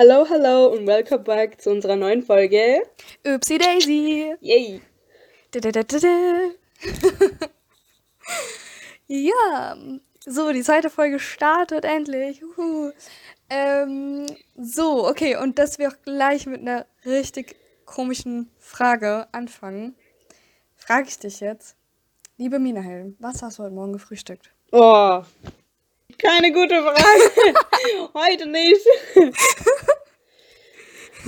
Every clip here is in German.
Hallo, hallo und welcome back zu unserer neuen Folge. Upsi Daisy. Yay! Da, da, da, ja, so, die zweite Folge startet endlich. Juhu. Ähm, so, okay, und dass wir auch gleich mit einer richtig komischen Frage anfangen, frage ich dich jetzt, liebe Minahelm, was hast du heute Morgen gefrühstückt? Oh, keine gute Frage. Heute nicht.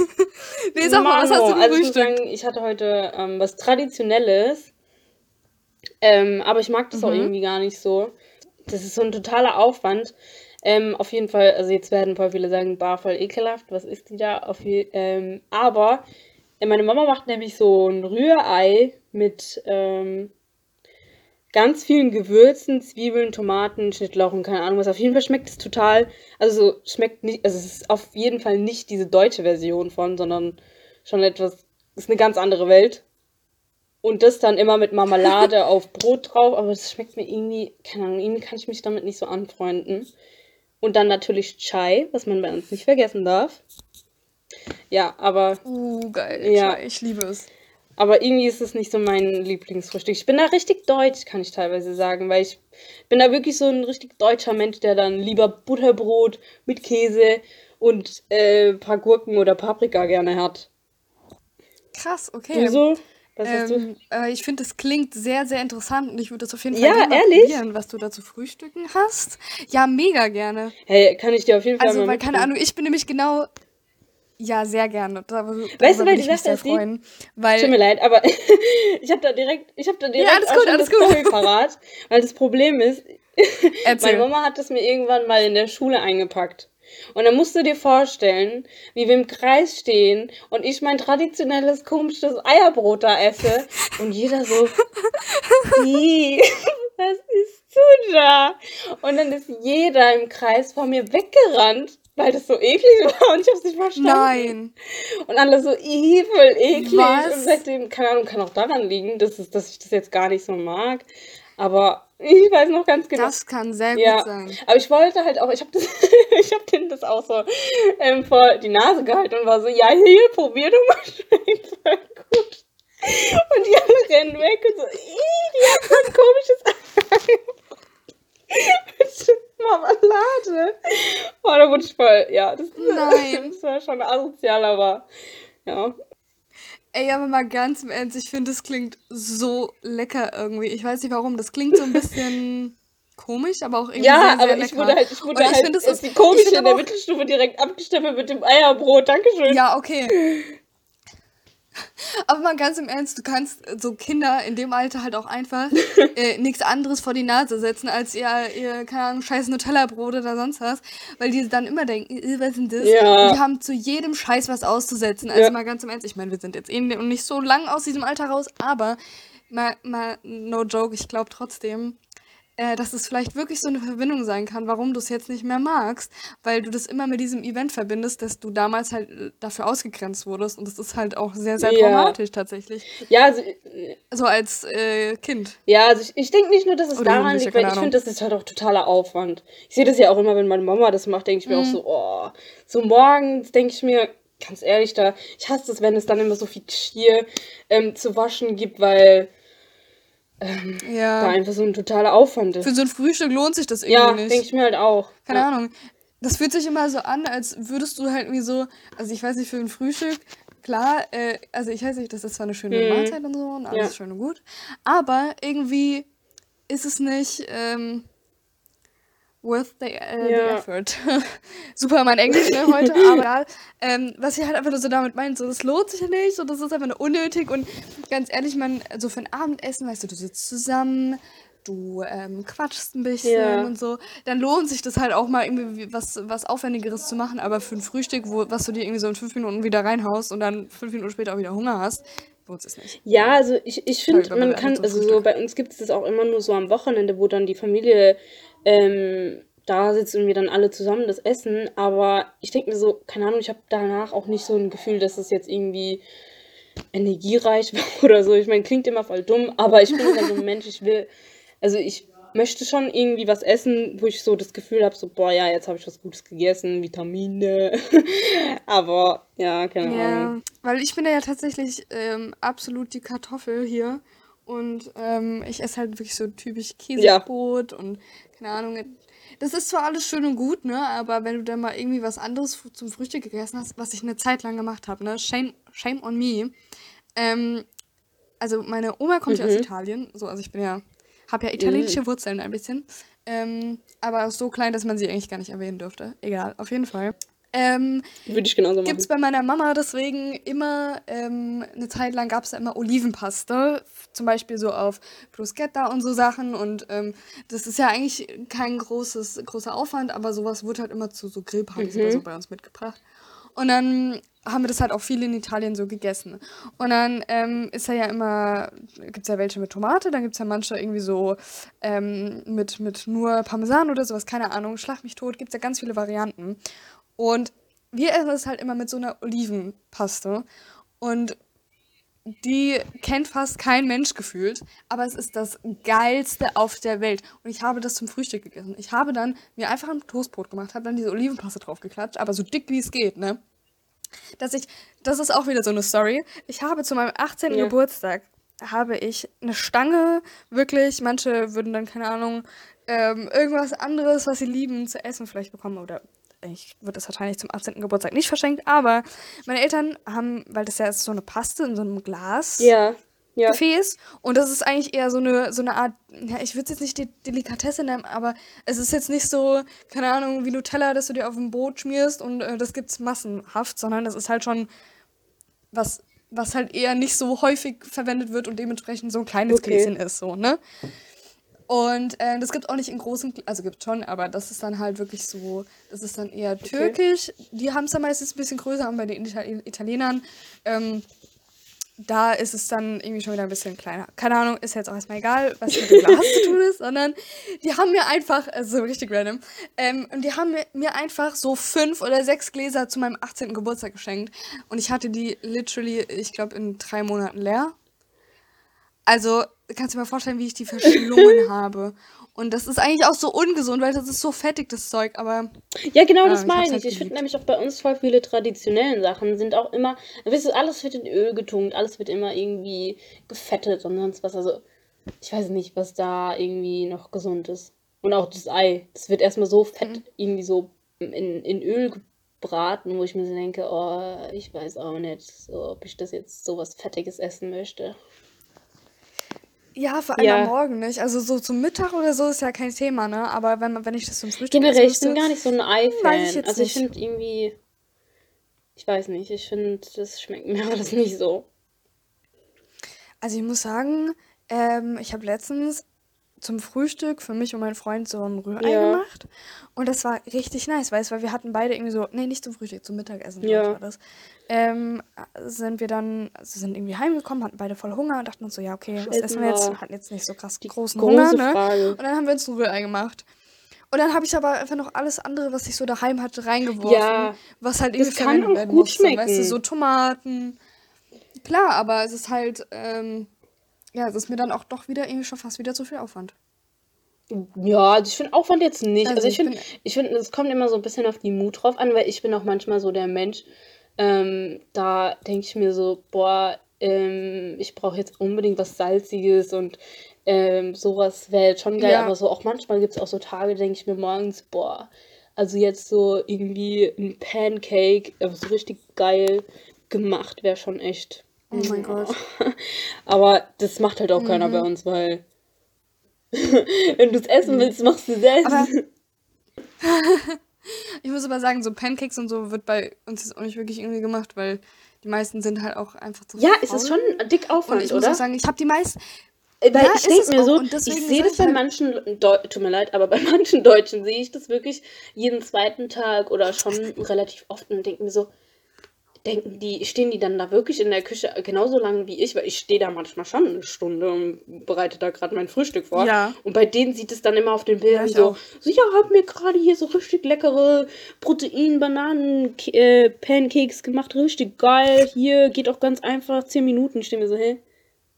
Nee, sag mal, was hast du also ich sagen, ich hatte heute ähm, was Traditionelles, ähm, aber ich mag das auch Mhm. irgendwie gar nicht so. Das ist so ein totaler Aufwand. Ähm, auf jeden Fall, also jetzt werden voll viele sagen, bar voll ekelhaft, was ist die da? Auf ähm, aber äh, meine Mama macht nämlich so ein Rührei mit ähm, ganz vielen Gewürzen, Zwiebeln, Tomaten, Schnittlauch und keine Ahnung was. Auf jeden Fall schmeckt es total, also so schmeckt nicht, also es ist auf jeden Fall nicht diese deutsche Version von, sondern schon etwas, ist eine ganz andere Welt. Und das dann immer mit Marmelade auf Brot drauf, aber das schmeckt mir irgendwie, keine Ahnung, irgendwie kann ich mich damit nicht so anfreunden. Und dann natürlich Chai, was man bei uns nicht vergessen darf. Ja, aber Uh, geil, Ja. Chai, ich liebe es. Aber irgendwie ist es nicht so mein Lieblingsfrühstück. Ich bin da richtig deutsch, kann ich teilweise sagen, weil ich bin da wirklich so ein richtig deutscher Mensch, der dann lieber Butterbrot mit Käse und äh, paar Gurken oder Paprika gerne hat. Krass, okay. Du so? Was hast du? Ähm, äh, ich finde, das klingt sehr, sehr interessant und ich würde das auf jeden Ja, Fall ehrlich? probieren, was du da zu frühstücken hast. Ja, mega gerne. Hey, kann ich dir auf jeden Fall Also, weil, keine. Ahnung, ich bin nämlich genau. Ja, sehr gerne. Da, darüber Weißt du, weil ich Sache sehr ist freuen. Tut mir Weil. leid, aber ich habe da direkt, ich habe da direkt alles auch gut, alles das gut. Parat, weil das Problem ist. Meine Mama hat das mir irgendwann mal in der Schule eingepackt. Und dann musst du dir vorstellen, wie wir im Kreis stehen und ich mein traditionelles komisches Eierbrot da esse und jeder so, "Ih, was isst du da? Und dann ist jeder im Kreis vor mir weggerannt, weil das so eklig war und ich hab's nicht verstanden. Nein. Und alle so, "Ih, voll eklig. Was? Und seitdem, keine Ahnung, kann auch daran liegen, dass, es, dass ich das jetzt gar nicht so mag. Aber ich weiß noch ganz genau. Das kann sehr gut Ja, sein. aber ich wollte halt auch, ich habe ich hab denen das auch so ähm, vor die Nase gehalten und war so, ja, hier, probier doch mal, gut. Und die alle rennen weg und so, die hat so ein komisches Marmelade. Oh, da wurde ich voll, ja, das, Nein. das war schon asozial, aber ja. Ey, aber mal ganz im Ernst, ich finde, das klingt so lecker irgendwie. Ich weiß nicht warum. Das klingt so ein bisschen komisch, aber auch irgendwie Ja, sehr, sehr aber lecker. ich wurde halt, ich wurde ich halt finde, es als ist- ich finde in der Mittelstufe direkt abgestempelt mit dem Eierbrot. Dankeschön. Ja, okay. Aber mal ganz im Ernst, du kannst so Kinder in dem Alter halt auch einfach äh, nichts anderes vor die Nase setzen, als ihr, ihr keine Ahnung, scheiß Nutella-Brot oder sonst was, weil die dann immer denken, äh, was ist denn das? Ja. Und die haben zu jedem Scheiß was auszusetzen. Also Ja. mal ganz im Ernst, ich meine, wir sind jetzt eh nicht so lang aus diesem Alter raus, aber mal, mal no joke, ich glaube trotzdem, äh, dass es vielleicht wirklich so eine Verbindung sein kann, warum du es jetzt nicht mehr magst, weil du das immer mit diesem Event verbindest, dass du damals halt äh, dafür ausgegrenzt wurdest und das ist halt auch sehr, sehr Ja. traumatisch tatsächlich. Ja, also, äh, So als äh, Kind. Ja, also ich, ich denke nicht nur, dass es Oder daran liegt, weil ich finde, das ist halt auch totaler Aufwand. Ich sehe das ja auch immer, wenn meine Mama das macht, denke ich mir auch Mhm. so, oh, so morgens denke ich mir, ganz ehrlich, da, ich hasse es, wenn es dann immer so viel Geschirr ähm, zu waschen gibt, weil da Ja. einfach so ein totaler Aufwand ist. Für so ein Frühstück lohnt sich das irgendwie Ja, nicht. denke ich mir halt auch. Keine ja. Ahnung. Das fühlt sich immer so an, als würdest du halt irgendwie so, also ich weiß nicht, für ein Frühstück, klar, äh, also ich weiß nicht, das ist zwar eine schöne Mhm. Mahlzeit und so und alles Ja. schön und gut, aber irgendwie ist es nicht ähm, worth the, äh, the Ja. effort. Super mein Englisch ne, heute, aber egal. ähm, was ich halt einfach nur so damit meine, so das lohnt sich nicht und das ist einfach nur unnötig und ganz ehrlich, man, so für ein Abendessen, weißt du, du sitzt zusammen, du ähm, quatschst ein bisschen Ja. und so, dann lohnt sich das halt auch mal irgendwie wie- was, was Aufwendigeres zu machen, aber für ein Frühstück, wo, was du dir irgendwie so in fünf Minuten wieder reinhaust und dann fünf Minuten später auch wieder Hunger hast, lohnt es nicht. Ja, also ich, ich finde, man kann, also so bei uns gibt es das auch immer nur so am Wochenende, wo dann die Familie ähm, da sitzt und wir dann alle zusammen das essen. Aber ich denke mir so, keine Ahnung, ich habe danach auch nicht so ein Gefühl, dass es jetzt irgendwie energiereich war oder so. Ich meine, klingt immer voll dumm, aber ich bin immer so ein Mensch, ich will, also ich möchte schon irgendwie was essen, wo ich so das Gefühl habe, so, boah, ja, jetzt habe ich was Gutes gegessen, Vitamine. Aber ja, keine ja, Ahnung. Weil ich bin ja tatsächlich ähm, absolut die Kartoffel hier. Und ähm, ich esse halt wirklich so typisch Käsebrot ja. und keine Ahnung. Das ist zwar alles schön und gut, ne? Aber wenn du dann mal irgendwie was anderes zum Frühstück gegessen hast, was ich eine Zeit lang gemacht habe, ne? Shame, shame on me. Ähm, also meine Oma kommt mhm. ja aus mhm. Italien, so, also ich bin ja habe ja italienische mhm. Wurzeln ein bisschen. Ähm, aber so klein, dass man sie eigentlich gar nicht erwähnen dürfte. Egal, auf jeden Fall. Ähm, Würde ich genauso machen. Gibt es bei meiner Mama deswegen immer, ähm, eine Zeit lang gab es da immer Olivenpaste. Zum Beispiel so auf Bruschetta und so Sachen. Und ähm, das ist ja eigentlich kein großes, großer Aufwand, aber sowas wurde halt immer zu so Grillpartys mhm. oder so bei uns mitgebracht. Und dann haben wir das halt auch viel in Italien so gegessen. Und dann ähm, ist ja ja immer, gibt es ja welche mit Tomate, dann gibt es ja manche irgendwie so ähm, mit, mit nur Parmesan oder sowas, keine Ahnung, schlag mich tot, gibt es ja ganz viele Varianten. Und wir essen es halt immer mit so einer Olivenpaste. Und die kennt fast kein Mensch gefühlt, aber es ist das geilste auf der Welt. Und ich habe das zum Frühstück gegessen. Ich habe dann mir einfach ein Toastbrot gemacht, habe dann diese Olivenpaste draufgeklatscht, aber so dick wie es geht, ne? dass ich, das ist auch wieder so eine Story. Ich habe zu meinem 18. Ja. Geburtstag, habe ich eine Stange, wirklich, manche würden dann, keine Ahnung, ähm, irgendwas anderes, was sie lieben, zu essen vielleicht bekommen oder ich würde das wahrscheinlich zum 18. Geburtstag nicht verschenkt, aber meine Eltern haben, weil das ja so eine Paste in so einem Glas. Ja ja. Gefäß. Und das ist eigentlich eher so eine, so eine Art, ja, ich würde es jetzt nicht die Delikatesse nennen, aber es ist jetzt nicht so, keine Ahnung, wie Nutella, dass du dir auf ein Boot schmierst und äh, das es massenhaft, sondern das ist halt schon was, was halt eher nicht so häufig verwendet wird und dementsprechend so ein kleines okay. Gläschen ist, so, ne? Und äh, das gibt auch nicht in großen, also gibt schon, aber das ist dann halt wirklich so, das ist dann eher türkisch. Okay. Die haben es dann meistens ein bisschen größer, aber bei den Italienern ähm, da ist es dann irgendwie schon wieder ein bisschen kleiner. Keine Ahnung, ist jetzt auch erstmal egal, was mit dem Glas zu tun ist, sondern die haben mir einfach, also so richtig random, ähm, und die haben mir, mir einfach so fünf oder sechs Gläser zu meinem 18. Geburtstag geschenkt. Und ich hatte die literally, ich glaube, in drei Monaten leer. Also, kannst du dir mal vorstellen, wie ich die verschlungen habe. Und das ist eigentlich auch so ungesund, weil das ist so fettig, das Zeug, aber. Ja, genau, das meine ich. Halt ich finde nämlich auch bei uns voll viele traditionellen Sachen sind auch immer. Weißt du, alles wird in Öl getunkt, alles wird immer irgendwie gefettet und sonst was. Also, ich weiß nicht, was da irgendwie noch gesund ist. Und auch das Ei. Das wird erstmal so fett, mhm. irgendwie so in, in Öl gebraten, wo ich mir so denke, oh, ich weiß auch nicht, so, ob ich das jetzt so was Fettiges essen möchte. Ja, vor allem am Morgen nicht. Also so zum Mittag oder so ist ja kein Thema, ne? Aber wenn, wenn ich das zum Frühstück Generell, ich bin gar nicht so ein Ei-Fan. ich Also ich finde irgendwie, ich weiß nicht, ich finde, das schmeckt mir alles nicht so. Also ich muss sagen, ähm, ich habe letztens zum Frühstück für mich und meinen Freund so ein Rührei Ja. gemacht. Und das war richtig nice, weißt du, weil wir hatten beide irgendwie so, nee, nicht zum Frühstück, zum Mittagessen, ich, war das. Ähm, sind wir dann, also sind irgendwie heimgekommen, hatten beide voll Hunger und dachten uns so, ja, okay, was essen wir jetzt? Wir hatten jetzt nicht so krass großen Hunger, ne? Frage. Und dann haben wir uns ein Rührei gemacht. Und dann habe ich aber einfach noch alles andere, was ich so daheim hatte, reingeworfen. Ja, was halt irgendwie verwendet werden gut musste. Weißt du, so Tomaten. Klar, aber es ist halt, ähm, ja, es ist mir dann auch doch wieder irgendwie schon fast wieder zu viel Aufwand. Ja, also ich finde Aufwand jetzt nicht. Also, also ich finde, ich finde, es kommt immer so ein bisschen auf die Mut drauf an, weil ich bin auch manchmal so der Mensch, ähm, da denke ich mir so, boah, ähm, ich brauche jetzt unbedingt was Salziges und ähm, sowas wäre jetzt schon geil, ja. aber so auch manchmal gibt es auch so Tage, denke ich mir morgens, boah, also jetzt so irgendwie ein Pancake, äh, so richtig geil gemacht, wäre schon echt Oh mein Gott. Aber das macht halt auch mhm. keiner bei mhm. uns, weil wenn du es essen willst, machst du selbst. Aber ich muss aber sagen, so Pancakes und so wird bei uns jetzt auch nicht wirklich irgendwie gemacht, weil die meisten sind halt auch einfach zu Ja, ist es schon dick Aufwand, und ich oder? muss auch sagen, ich habe die meisten äh, weil ja, ich denke mir so, ich sehe das bei halt manchen, Deu tut mir leid, aber bei manchen Deutschen sehe ich das wirklich jeden zweiten Tag oder schon relativ oft und denke mir so, denken die, stehen die dann da wirklich in der Küche genauso lange wie ich, weil ich stehe da manchmal schon eine Stunde und bereite da gerade mein Frühstück vor. Ja. Und bei denen sieht es dann immer auf den Bildern ja, so, so, ja, hab mir gerade hier so richtig leckere Protein-Bananen-Pancakes äh, gemacht, richtig geil. Hier geht auch ganz einfach, 10 Minuten, stehen wir so, hey.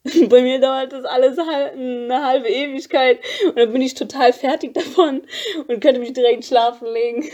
Bei mir dauert das alles eine halbe Ewigkeit und dann bin ich total fertig davon und könnte mich direkt schlafen legen.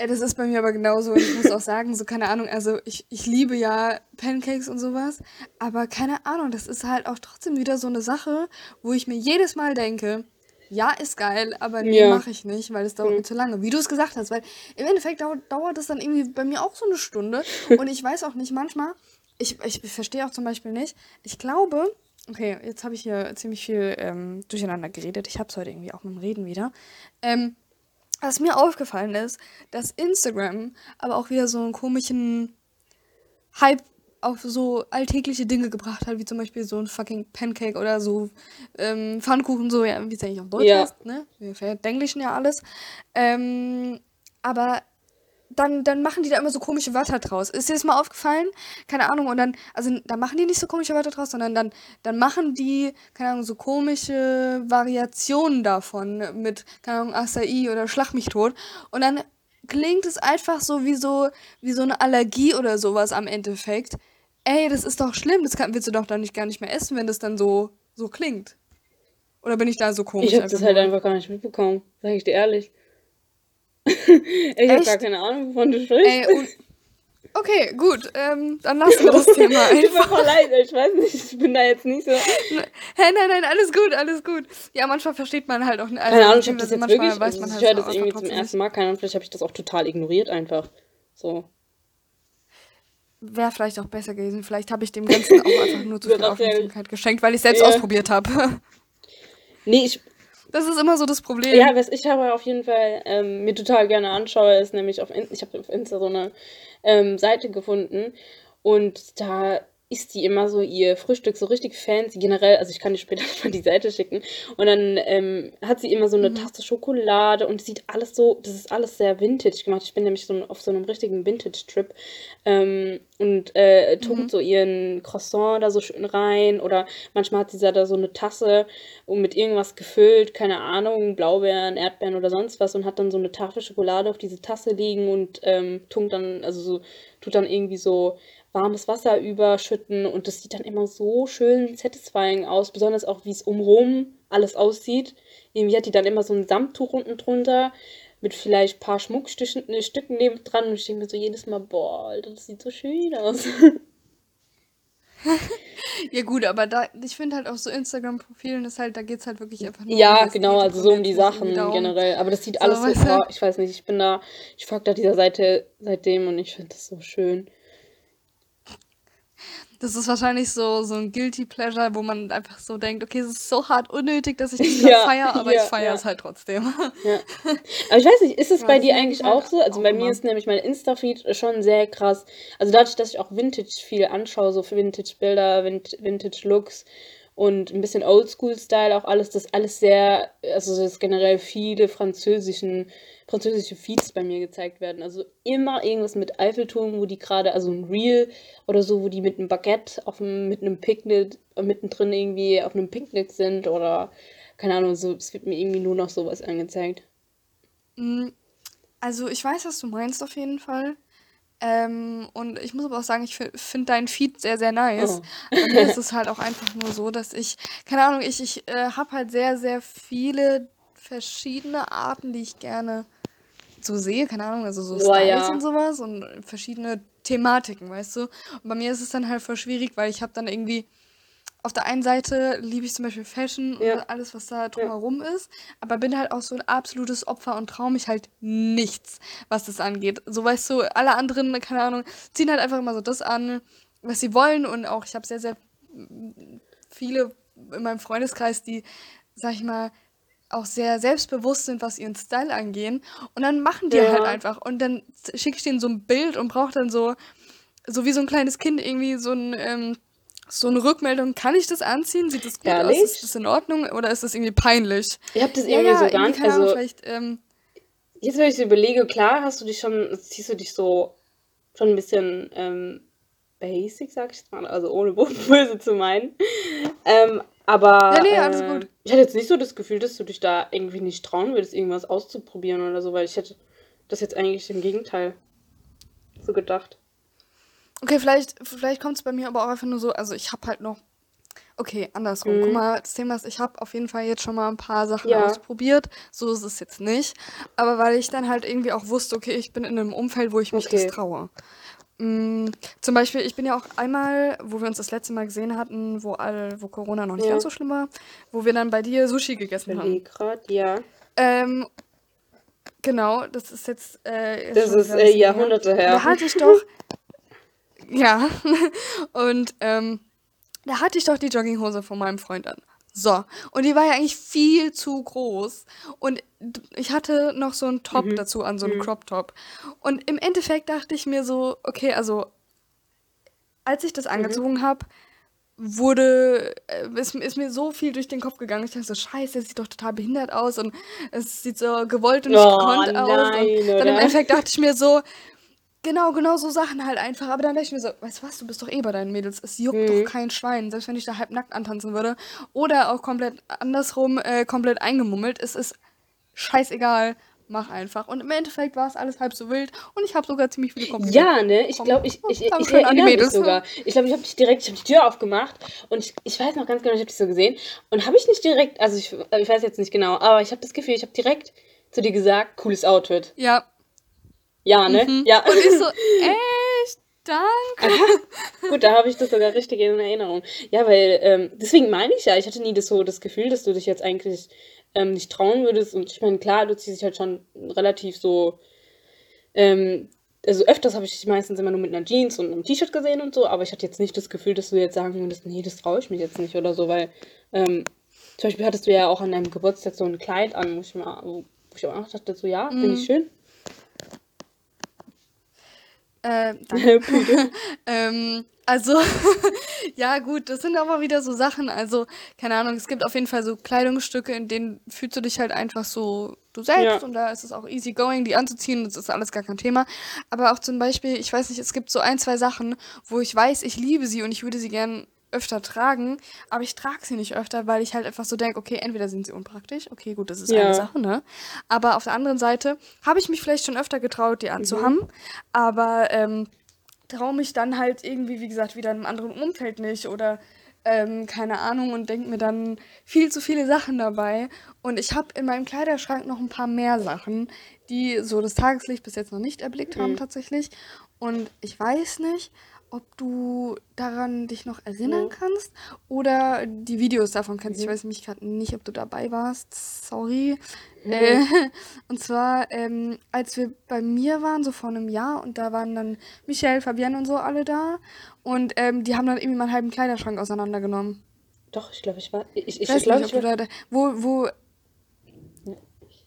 Ja, das ist bei mir aber genauso. Ich muss auch sagen, so keine Ahnung, also ich, ich liebe ja Pancakes und sowas, aber keine Ahnung, das ist halt auch trotzdem wieder so eine Sache, wo ich mir jedes Mal denke, ja, ist geil, aber nee, ja. mache ich nicht, weil es dauert mhm. mir zu lange. Wie du es gesagt hast, weil im Endeffekt dauert, dauert es dann irgendwie bei mir auch so eine Stunde und ich weiß auch nicht, manchmal, ich, ich verstehe auch zum Beispiel nicht, ich glaube, okay, jetzt habe ich hier ziemlich viel ähm, durcheinander geredet, ich habe es heute irgendwie auch mit dem Reden wieder, ähm, was mir aufgefallen ist, dass Instagram aber auch wieder so einen komischen Hype auf so alltägliche Dinge gebracht hat, wie zum Beispiel so ein fucking Pancake oder so ähm, Pfannkuchen, so, ja, wie es eigentlich auf Deutsch ja. heißt, ne? Wir verdenglischen ja alles. Ähm, aber dann, dann machen die da immer so komische Wörter draus. Ist dir das mal aufgefallen? Keine Ahnung. Und dann, also da machen die nicht so komische Wörter draus, sondern dann, dann machen die, keine Ahnung, so komische Variationen davon mit, keine Ahnung, Acai oder Schlag mich tot. Und dann klingt es einfach so wie so, wie so eine Allergie oder sowas am Endeffekt. Ey, das ist doch schlimm. Das kann, willst du doch dann nicht gar nicht mehr essen, wenn das dann so, so klingt. Oder bin ich da so komisch? Ich hab das halt einfach gar nicht mitbekommen, sag ich dir ehrlich. ich habe gar keine Ahnung, wovon du sprichst. Ey, okay, gut. Ähm, dann lassen wir das Thema einfach. Tut mir leid, ich weiß nicht, ich bin da jetzt nicht so. Hä, nein, nein, alles gut, alles gut. Ja, manchmal versteht man halt auch nicht. Also, keine Ahnung, ich habe das jetzt wirklich, weiß man also, halt ich höre das irgendwie zum ersten Mal, keine Ahnung, vielleicht habe ich das auch total ignoriert einfach. So. Wäre vielleicht auch besser gewesen. Vielleicht habe ich dem Ganzen auch einfach nur zu viel Aufmerksamkeit geschenkt, weil ich selbst ja. ausprobiert habe. Nee, ich, das ist immer so das Problem. Ja, was ich aber auf jeden Fall ähm, mir total gerne anschaue, ist nämlich auf ich habe auf Insta so eine ähm, Seite gefunden und da isst die immer so ihr Frühstück so richtig fancy generell. Also ich kann dir später mal die Seite schicken. Und dann ähm, hat sie immer so eine mhm. Tasse Schokolade und sieht alles so, das ist alles sehr vintage gemacht. Ich bin nämlich so auf so einem richtigen Vintage-Trip ähm, und äh, tunkt mhm. so ihren Croissant da so schön rein. Oder manchmal hat sie da so eine Tasse und mit irgendwas gefüllt, keine Ahnung, Blaubeeren, Erdbeeren oder sonst was und hat dann so eine Tafel Schokolade auf diese Tasse liegen und ähm, tunkt dann, also so, tut dann irgendwie so warmes Wasser überschütten und das sieht dann immer so schön satisfying aus, besonders auch wie es umrum alles aussieht. Irgendwie hat die dann immer so ein Samttuch unten drunter mit vielleicht ein paar Schmuckstücken äh, Stücken neben dran und ich denke mir so jedes Mal, boah, Alter, das sieht so schön aus. ja gut, aber da, ich finde halt auch so Instagram-Profilen ist halt, da geht es halt wirklich einfach nur Ja, um genau, also so um die Sachen generell. Aber das sieht so, alles so, oh, ich weiß nicht, ich bin da, ich folge da dieser Seite seitdem und ich finde das so schön. Das ist wahrscheinlich so, so ein Guilty Pleasure, wo man einfach so denkt, okay, es ist so hart unnötig, dass ich das ja, feiere, aber ja, ich feiere ja. es halt trotzdem. Ja. Aber ich weiß nicht, ist es bei dir eigentlich halt auch so? Also bei mir ist nämlich mein Insta-Feed schon sehr krass. Also dadurch, dass ich auch Vintage viel anschaue, so Vintage-Bilder, Vintage-Looks und ein bisschen Oldschool-Style auch alles, das alles sehr, also das generell viele französischen französische Feeds bei mir gezeigt werden. Also immer irgendwas mit Eiffelturm, wo die gerade, also ein Reel oder so, wo die mit einem Baguette auf einem, mit einem Picknick mittendrin irgendwie auf einem Picknick sind oder keine Ahnung, so, es wird mir irgendwie nur noch sowas angezeigt. Mm, also ich weiß, was du meinst auf jeden Fall. Ähm, und ich muss aber auch sagen, ich finde deinen Feed sehr, sehr nice. Oh. Bei mir ist es halt auch einfach nur so, dass ich, keine Ahnung, ich, ich äh, habe halt sehr, sehr viele verschiedene Arten, die ich gerne so sehe, keine Ahnung, also so Styles ja. und sowas und verschiedene Thematiken, weißt du? Und bei mir ist es dann halt voll schwierig, weil ich habe dann irgendwie auf der einen Seite liebe ich zum Beispiel Fashion ja. und alles, was da drumherum ja. ist, aber bin halt auch so ein absolutes Opfer und traue mich halt nichts, was das angeht. So weißt du, alle anderen, keine Ahnung, ziehen halt einfach immer so das an, was sie wollen und auch ich habe sehr, sehr viele in meinem Freundeskreis, die, sag ich mal, auch sehr selbstbewusst sind, was ihren Style angehen. Und dann machen die ja. halt einfach. Und dann schicke ich denen so ein Bild und brauche dann so, so wie so ein kleines Kind irgendwie so ein, ähm, so eine Rückmeldung, kann ich das anziehen? Sieht das gut Ehrlich? aus? Ist das in Ordnung? Oder ist das irgendwie peinlich? Ich habe das irgendwie ja, so gar nicht. Also, vielleicht, ähm, jetzt, wenn ich so überlege, klar, hast du dich schon, ziehst du dich so schon ein bisschen ähm, basic, sag ich mal, also ohne böse zu meinen. Ähm, aber ja, nee, alles äh, gut. ich hatte jetzt nicht so das Gefühl, dass du dich da irgendwie nicht trauen würdest, irgendwas auszuprobieren oder so, weil ich hätte das jetzt eigentlich im Gegenteil so gedacht. Okay, vielleicht, vielleicht kommt es bei mir aber auch einfach nur so, also ich habe halt noch. Okay, andersrum. Guck Mhm. mal, das Thema ist, ich habe auf jeden Fall jetzt schon mal ein paar Sachen Ja. ausprobiert. So ist es jetzt nicht. Aber weil ich dann halt irgendwie auch wusste, okay, ich bin in einem Umfeld, wo ich mich Okay. das traue. Mm, zum Beispiel, ich bin ja auch einmal, wo wir uns das letzte Mal gesehen hatten, wo, all, wo Corona noch nicht Ja. ganz so schlimm war, wo wir dann bei dir Sushi gegessen haben. Grad, ja. Ähm, genau, das ist jetzt. Äh, Das ist äh. Jahrhunderte her. Da hatte ich doch. Ja. Und ähm, da hatte ich doch die Jogginghose von meinem Freund an. So. Und die war ja eigentlich viel zu groß. Und ich hatte noch so einen Top Mhm. dazu an, so einen Mhm. Crop-Top. Und im Endeffekt dachte ich mir so, okay, also als ich Mhm. das angezogen habe, wurde, äh, ist, ist mir so viel durch den Kopf gegangen. Ich dachte so, scheiße, das sieht doch total behindert aus und es sieht so gewollt und nicht Oh, gekonnt aus. nein, und dann oder? im Endeffekt dachte ich mir so, genau, genau so Sachen halt einfach. Aber dann dachte ich mir so, weißt du was, du bist doch eh bei deinen Mädels. Es juckt Mhm. doch kein Schwein. Selbst wenn ich da halb nackt antanzen würde. Oder auch komplett andersrum, äh, komplett eingemummelt. Es ist scheißegal. Mach einfach. Und im Endeffekt war es alles halb so wild. Und ich habe sogar ziemlich viele Komplimente. Ja, ne? Ich glaube, ich, ich, ich, ich erinnere mich sogar. Ich glaube, ich habe dich direkt, ich habe die Tür aufgemacht und ich, ich weiß noch ganz genau, ich habe dich so gesehen und habe ich nicht direkt, also ich, ich weiß jetzt nicht genau, aber ich habe das Gefühl, ich habe direkt zu dir gesagt, cooles Outfit. Ja. Ja, ne? Mhm. Ja. Und ich so, echt? Danke. Gut, da habe ich das sogar richtig in Erinnerung. Ja, weil, ähm, deswegen meine ich ja, ich hatte nie das so das Gefühl, dass du dich jetzt eigentlich ähm, nicht trauen würdest. Und ich meine, klar, du ziehst dich halt schon relativ so, ähm, also öfters habe ich dich meistens immer nur mit einer Jeans und einem T-Shirt gesehen und so, aber ich hatte jetzt nicht das Gefühl, dass du jetzt sagen würdest, nee, das traue ich mich jetzt nicht oder so, weil, ähm, zum Beispiel hattest du ja auch an deinem Geburtstag so ein Kleid an, wo ich, mal, wo ich auch dachte, so, ja, finde ich schön. Äh, ähm, also, ja gut, das sind aber wieder so Sachen, also, keine Ahnung, es gibt auf jeden Fall so Kleidungsstücke, in denen fühlst du dich halt einfach so du selbst Ja. und da ist es auch easy going, die anzuziehen, das ist alles gar kein Thema. Aber auch zum Beispiel, ich weiß nicht, es gibt so ein, zwei Sachen, wo ich weiß, ich liebe sie und ich würde sie gern öfter tragen, aber ich trage sie nicht öfter, weil ich halt einfach so denke, okay, entweder sind sie unpraktisch, okay, gut, das ist Ja. eine Sache, ne? Aber auf der anderen Seite habe ich mich vielleicht schon öfter getraut, die anzuhaben, aber ähm, traue mich dann halt irgendwie, wie gesagt, wieder in einem anderen Umfeld nicht oder ähm, keine Ahnung und denke mir dann viel zu viele Sachen dabei. Und ich habe in meinem Kleiderschrank noch ein paar mehr Sachen, die so das Tageslicht bis jetzt noch nicht erblickt haben Mhm. tatsächlich. Und ich weiß nicht, ob du daran dich noch erinnern Mhm. kannst oder die Videos davon kennst. Ich Mhm. weiß nämlich gerade nicht, ob du dabei warst. Sorry. Mhm. Äh, und zwar, ähm, als wir bei mir waren, so vor einem Jahr, und da waren dann Michelle, Fabienne und so alle da. Und ähm, die haben dann irgendwie meinen halben Kleiderschrank auseinandergenommen. Doch, ich glaube, ich war, ich, ich, Ich weiß glaube, nicht, ich war, da, wo, wo,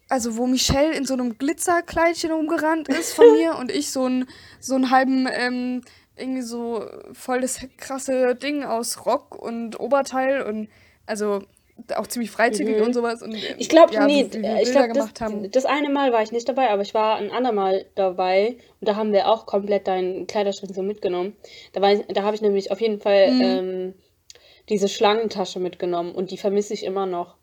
also wo Michelle in so einem Glitzerkleidchen rumgerannt ist von mir und ich so einen so einen halben, ähm, irgendwie so voll das krasse Ding aus Rock und Oberteil und also auch ziemlich freizügig Mhm. und sowas. Und, ähm, Ich glaube, ja, nee, äh, ich glaube, gemacht das, das eine Mal war ich nicht dabei, aber ich war ein andermal dabei und da haben wir auch komplett deinen Kleiderschrank so mitgenommen. Da, war ich- da habe ich nämlich auf jeden Fall Mhm. ähm, diese Schlangentasche mitgenommen und die vermisse ich immer noch.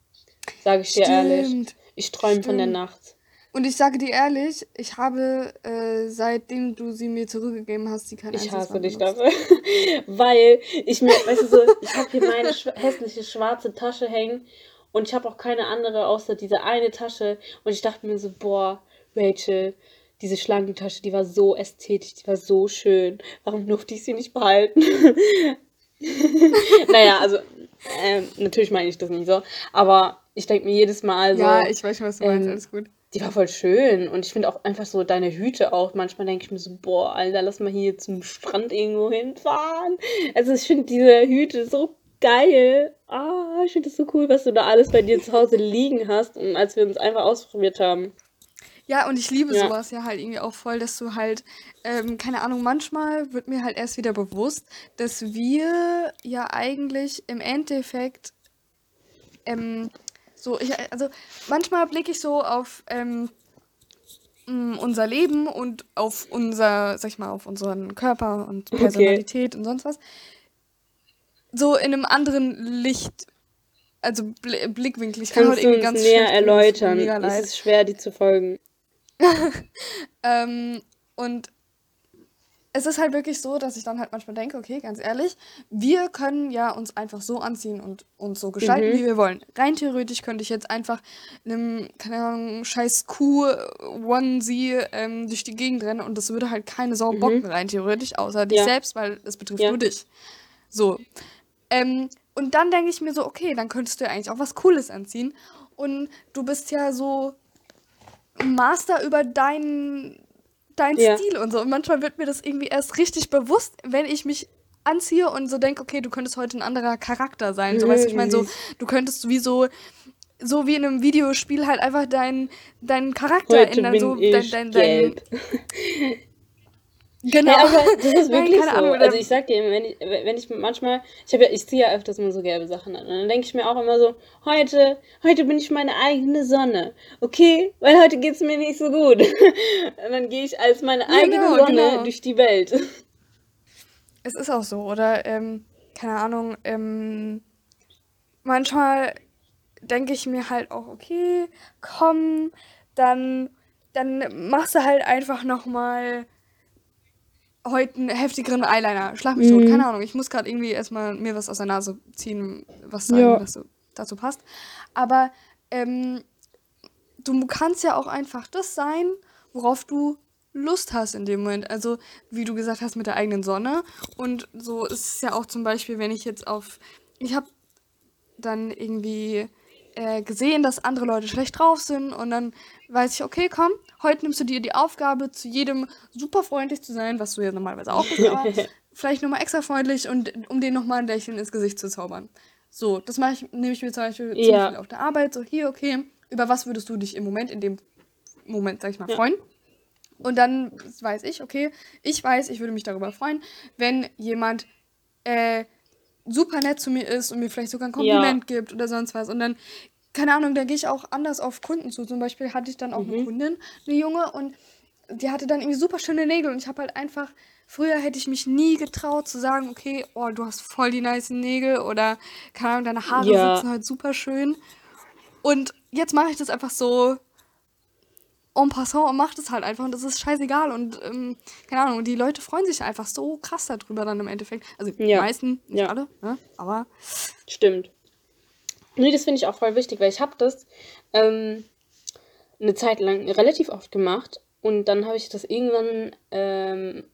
Sage ich dir ehrlich. Stimmt. Ich träume von der. Nacht. Und ich sage dir ehrlich, ich habe, äh, seitdem du sie mir zurückgegeben hast, sie kein Ich hasse dich dafür. Weil ich mir, weißt du so, ich habe hier meine schwa- hässliche schwarze Tasche hängen und ich habe auch keine andere außer diese eine Tasche. Und ich dachte mir so, boah, Rachel, diese Schlangentasche, die war so ästhetisch, die war so schön. Warum durfte ich sie nicht behalten? naja, also, ähm, natürlich meine ich das nicht so. Aber ich denke mir jedes Mal so, Ja, ich weiß schon, was du meinst, ähm, alles gut. Die war voll schön. Und ich finde auch einfach so deine Hüte auch. Manchmal denke ich mir so, boah, Alter, lass mal hier zum Strand irgendwo hinfahren. Also ich finde diese Hüte so geil. Ah, ich finde es so cool, was du da alles bei dir zu Hause liegen hast. Und als wir uns einfach ausprobiert haben. Ja, und ich liebe Ja. sowas ja halt irgendwie auch voll, dass du halt, ähm, keine Ahnung, manchmal wird mir halt erst wieder bewusst, dass wir ja eigentlich im Endeffekt, ähm, so, ich, also manchmal blicke ich so auf ähm, m, unser Leben und auf unser, sag ich mal, auf unseren Körper und Okay. Personalität und sonst was, so in einem anderen Licht. Also Bl Blickwinkel. Ich kann Kannst heute irgendwie ganz näher erläutern? Es ist schwer, dir zu folgen. Ähm, und es ist halt wirklich so, dass ich dann halt manchmal denke, okay, ganz ehrlich, wir können ja uns einfach so anziehen und uns so gestalten, Mhm. wie wir wollen. Rein theoretisch könnte ich jetzt einfach einem, keine Ahnung, scheiß Kuh Onesie ähm, durch die Gegend rennen und das würde halt keine Sau bocken, rein theoretisch, außer dich Mhm. Ja. selbst, weil es betrifft Ja. nur dich. So. Ähm, und dann denke ich mir so, okay, dann könntest du ja eigentlich auch was Cooles anziehen. Und du bist ja so Master über deinen dein Ja. Stil und so. Und manchmal wird mir das irgendwie erst richtig bewusst, wenn ich mich anziehe und so denke, okay, du könntest heute ein anderer Charakter sein. So, weißt du, ich meine, so, du könntest wie so, so wie in einem Videospiel halt einfach deinen deinen Charakter Heute ändern. So, dein, dein, dein. genau. Ja, aber das ist Nein, wirklich keine so. Ahnung, also ich sag dir, wenn ich, wenn ich manchmal, ich habe ja, ich ziehe ja öfters mal so gelbe Sachen an. Und dann denke ich mir auch immer so, heute, heute bin ich meine eigene Sonne. Okay? Weil heute geht's mir nicht so gut. Und dann gehe ich als meine eigene Genau, Sonne genau. durch die Welt. Es ist auch so, oder? Ähm, keine Ahnung, ähm, manchmal denke ich mir halt auch, okay, komm, dann, dann machst du halt einfach nochmal heute einen heftigeren Eyeliner. Schlag mich tot, Mhm. keine Ahnung. Ich muss gerade irgendwie erstmal mir was aus der Nase ziehen, was sagen, Ja. was so dazu passt. Aber ähm, du kannst ja auch einfach das sein, worauf du Lust hast in dem Moment. Also, wie du gesagt hast, mit der eigenen Sonne. Und so ist es ja auch zum Beispiel, wenn ich jetzt auf. Ich habe dann irgendwie äh, gesehen, dass andere Leute schlecht drauf sind und dann weiß ich, okay, komm, heute nimmst du dir die Aufgabe, zu jedem super freundlich zu sein, was du ja normalerweise auch bist, aber vielleicht nochmal extra freundlich und um den nochmal ein Lächeln ins Gesicht zu zaubern. So, das mache ich, nehme ich mir zum Beispiel Ja. viel auf der Arbeit, so hier, okay, über was würdest du dich im Moment, in dem Moment, sag ich mal, Ja. freuen? Und dann weiß ich, okay, ich weiß, ich würde mich darüber freuen, wenn jemand äh, super nett zu mir ist und mir vielleicht sogar ein Kompliment gibt oder sonst was. Und dann, keine Ahnung, da gehe ich auch anders auf Kunden zu. Zum Beispiel hatte ich dann auch eine Kundin, eine Junge, und die hatte dann irgendwie super schöne Nägel. Und ich habe halt einfach, früher hätte ich mich nie getraut zu sagen, okay, oh, du hast voll die nice Nägel oder, keine Ahnung, deine Haare Ja. sitzen halt super schön. Und jetzt mache ich das einfach so en passant und mache das halt einfach und das ist scheißegal und ähm, keine Ahnung, die Leute freuen sich einfach so krass darüber dann im Endeffekt. Also die Ja. meisten, nicht Ja. alle, ne? aber Stimmt. Nee, das finde ich auch voll wichtig, weil ich habe das ähm, eine Zeit lang relativ oft gemacht und dann habe ich das irgendwann, ähm,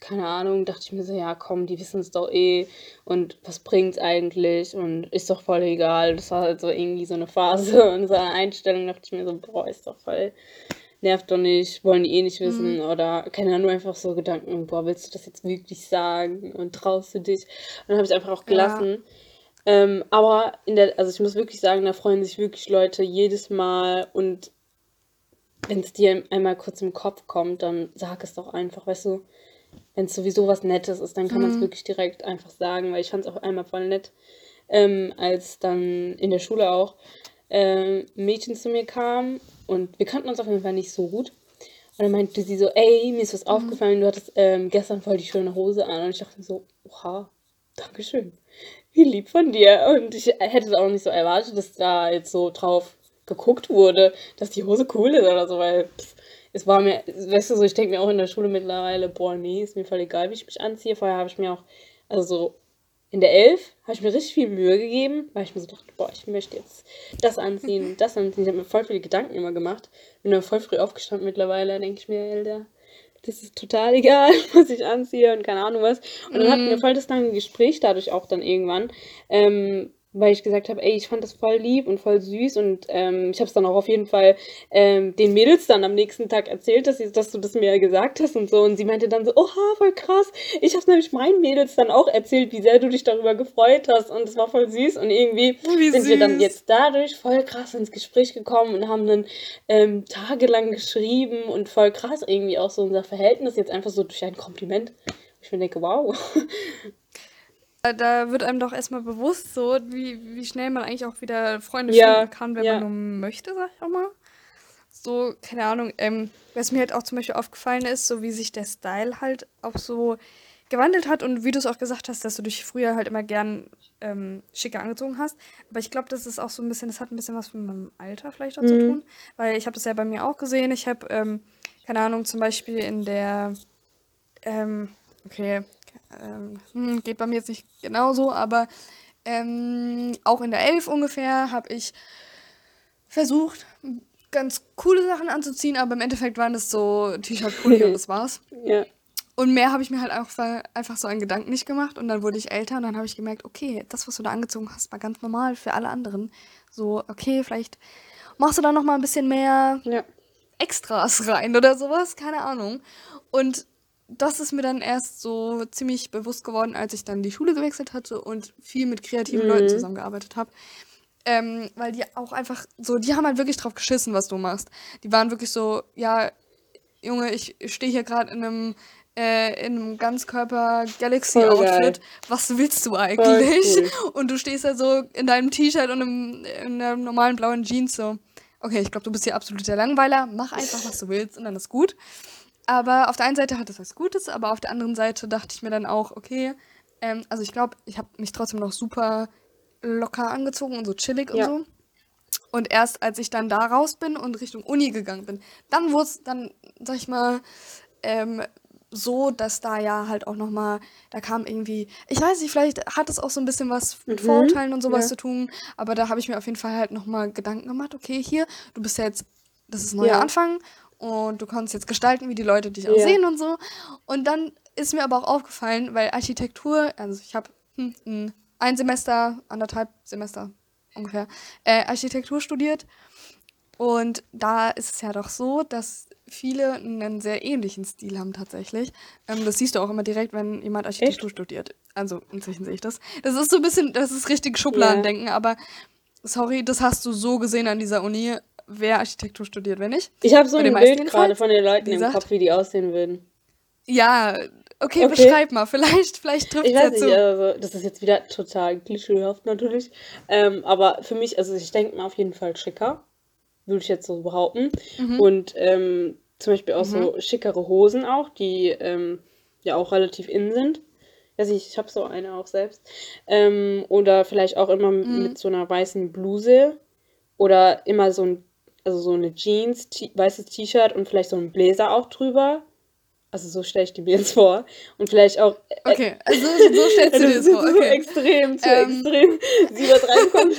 keine Ahnung, dachte ich mir so, ja komm, die wissen es doch eh und was bringt's eigentlich und ist doch voll egal. Das war halt so irgendwie so eine Phase und so eine Einstellung, dachte ich mir so, boah, ist doch voll, nervt doch nicht, wollen die eh nicht wissen oder keine Ahnung, nur einfach so Gedanken, boah, willst du das jetzt wirklich sagen und traust du dich? Und dann habe ich einfach auch Ja. Ähm, aber in der, also ich muss wirklich sagen, da freuen sich wirklich Leute jedes Mal und wenn es dir einmal kurz im Kopf kommt, dann sag es doch einfach, weißt du, wenn es sowieso was Nettes ist, dann kann man es wirklich direkt einfach sagen, weil ich fand es auch einmal voll nett, ähm, als dann in der Schule auch ähm, ein Mädchen zu mir kam und wir kannten uns auf jeden Fall nicht so gut. Und dann meinte sie so, ey, mir ist was aufgefallen, du hattest ähm, gestern voll die schöne Hose an. Und ich dachte so, oha, Dankeschön. Wie lieb von dir. Und ich hätte es auch nicht so erwartet, dass da jetzt so drauf geguckt wurde, dass die Hose cool ist oder so, weil pff, es war mir, weißt du, so, ich denke mir auch in der Schule mittlerweile, boah, nee, ist mir voll egal, wie ich mich anziehe. Vorher habe ich mir auch, also so in der Elf habe ich mir richtig viel Mühe gegeben, weil ich mir so dachte, boah, ich möchte jetzt das anziehen das anziehen. Ich habe mir voll viele Gedanken immer gemacht. Bin dann voll früh aufgestanden mittlerweile, denke ich mir, Alter, das ist total egal, was ich anziehe und keine Ahnung was. Und dann hatten wir voll das lange Gespräch dadurch auch dann irgendwann, ähm, weil ich gesagt habe, ey, ich fand das voll lieb und voll süß und ähm, ich habe es dann auch auf jeden Fall ähm, den Mädels dann am nächsten Tag erzählt, dass, sie, dass du das mir gesagt hast und so. Und sie meinte dann so, oha, voll krass. Ich habe nämlich meinen Mädels dann auch erzählt, wie sehr du dich darüber gefreut hast und es war voll süß und irgendwie Wie sind wir dann süß. jetzt dadurch voll krass ins Gespräch gekommen und haben dann ähm, tagelang geschrieben und voll krass irgendwie auch so unser Verhältnis jetzt einfach so durch ein Kompliment. Ich mir denke, wow. Da wird einem doch erstmal bewusst, so wie, wie schnell man eigentlich auch wieder Freunde Ja, finden kann, wenn ja. man nur möchte, sag ich auch mal. So, keine Ahnung, ähm, was mir halt auch zum Beispiel aufgefallen ist, so wie sich der Style halt auch so gewandelt hat und wie du es auch gesagt hast, dass du dich früher halt immer gern ähm, schicker angezogen hast. Aber ich glaube, das ist auch so ein bisschen, das hat ein bisschen was mit meinem Alter vielleicht auch zu tun, weil ich habe das ja bei mir auch gesehen. Ich habe, ähm, keine Ahnung, zum Beispiel in der ähm, okay, ähm, hm, geht bei mir jetzt nicht genauso, aber ähm, auch in der 11 ungefähr habe ich versucht, ganz coole Sachen anzuziehen, aber im Endeffekt waren das so T-Shirt, Pulli und das war's. Ja. Und mehr habe ich mir halt einfach, einfach so einen Gedanken nicht gemacht. Und dann wurde ich älter und dann habe ich gemerkt, okay, das, was du da angezogen hast, war ganz normal für alle anderen. So, okay, vielleicht machst du da noch mal ein bisschen mehr Ja. Extras rein oder sowas, keine Ahnung. Und das ist mir dann erst so ziemlich bewusst geworden, als ich dann die Schule gewechselt hatte und viel mit kreativen Mhm. Leuten zusammengearbeitet habe. Ähm, weil die auch einfach so, die haben halt wirklich drauf geschissen, was du machst. Die waren wirklich so, ja, Junge, ich stehe hier gerade in einem, äh, in einem Ganzkörper-Galaxy-Outfit. Was willst du eigentlich? cool. Und du stehst da so in deinem T-Shirt und im, in der normalen blauen Jeans so. Okay, ich glaube, du bist hier absolut der Langweiler. Mach einfach, was du willst und dann ist gut. Aber auf der einen Seite hat das was Gutes, aber auf der anderen Seite dachte ich mir dann auch, okay, ähm, also ich glaube, ich habe mich trotzdem noch super locker angezogen und so chillig und Ja. so. Und erst als ich dann da raus bin und Richtung Uni gegangen bin, dann wurde es dann, sag ich mal, ähm, so, dass da ja halt auch nochmal, da kam irgendwie, ich weiß nicht, vielleicht hat es auch so ein bisschen was mit Mhm, Vorurteilen und sowas ja. zu tun, aber da habe ich mir auf jeden Fall halt nochmal Gedanken gemacht, okay, hier, du bist ja jetzt, das ist ein neuer Ja. Anfang und du kannst jetzt gestalten, wie die Leute dich auch Ja. sehen und so. Und dann ist mir aber auch aufgefallen, weil Architektur, also ich habe hm, ein, ein Semester, anderthalb Semester ungefähr, äh, Architektur studiert. Und da ist es ja doch so, dass viele einen sehr ähnlichen Stil haben tatsächlich. Ähm, das siehst du auch immer direkt, wenn jemand Architektur studiert. Also inzwischen sehe ich das. Das ist so ein bisschen, das ist richtig Schubladendenken, aber sorry, das hast du so gesehen an dieser Uni, wer Architektur studiert, wenn nicht. Ich habe so ein Bild gerade von den Leuten im. Kopf, wie die aussehen würden. Ja, okay, Okay. beschreib mal. Vielleicht, vielleicht trifft es ja weiß nicht, zu. also das ist jetzt wieder total klischeehaft natürlich. Ähm, aber für mich, also ich denke mal auf jeden Fall schicker, würde ich jetzt so behaupten. Mhm. Und ähm, zum Beispiel auch so schickere Hosen auch, die ähm, ja auch relativ in sind. Weiß ich, ich habe so eine auch selbst. Ähm, oder vielleicht auch immer Mhm. mit so einer weißen Bluse oder immer so ein, also so eine Jeans, weißes T-Shirt und vielleicht so ein Bläser auch drüber. Also so stelle ich die mir jetzt vor. Und vielleicht auch äh, Okay, also so stellst du dir das vor. so Okay. extrem, zu Ähm. extrem, sie da reinkommt.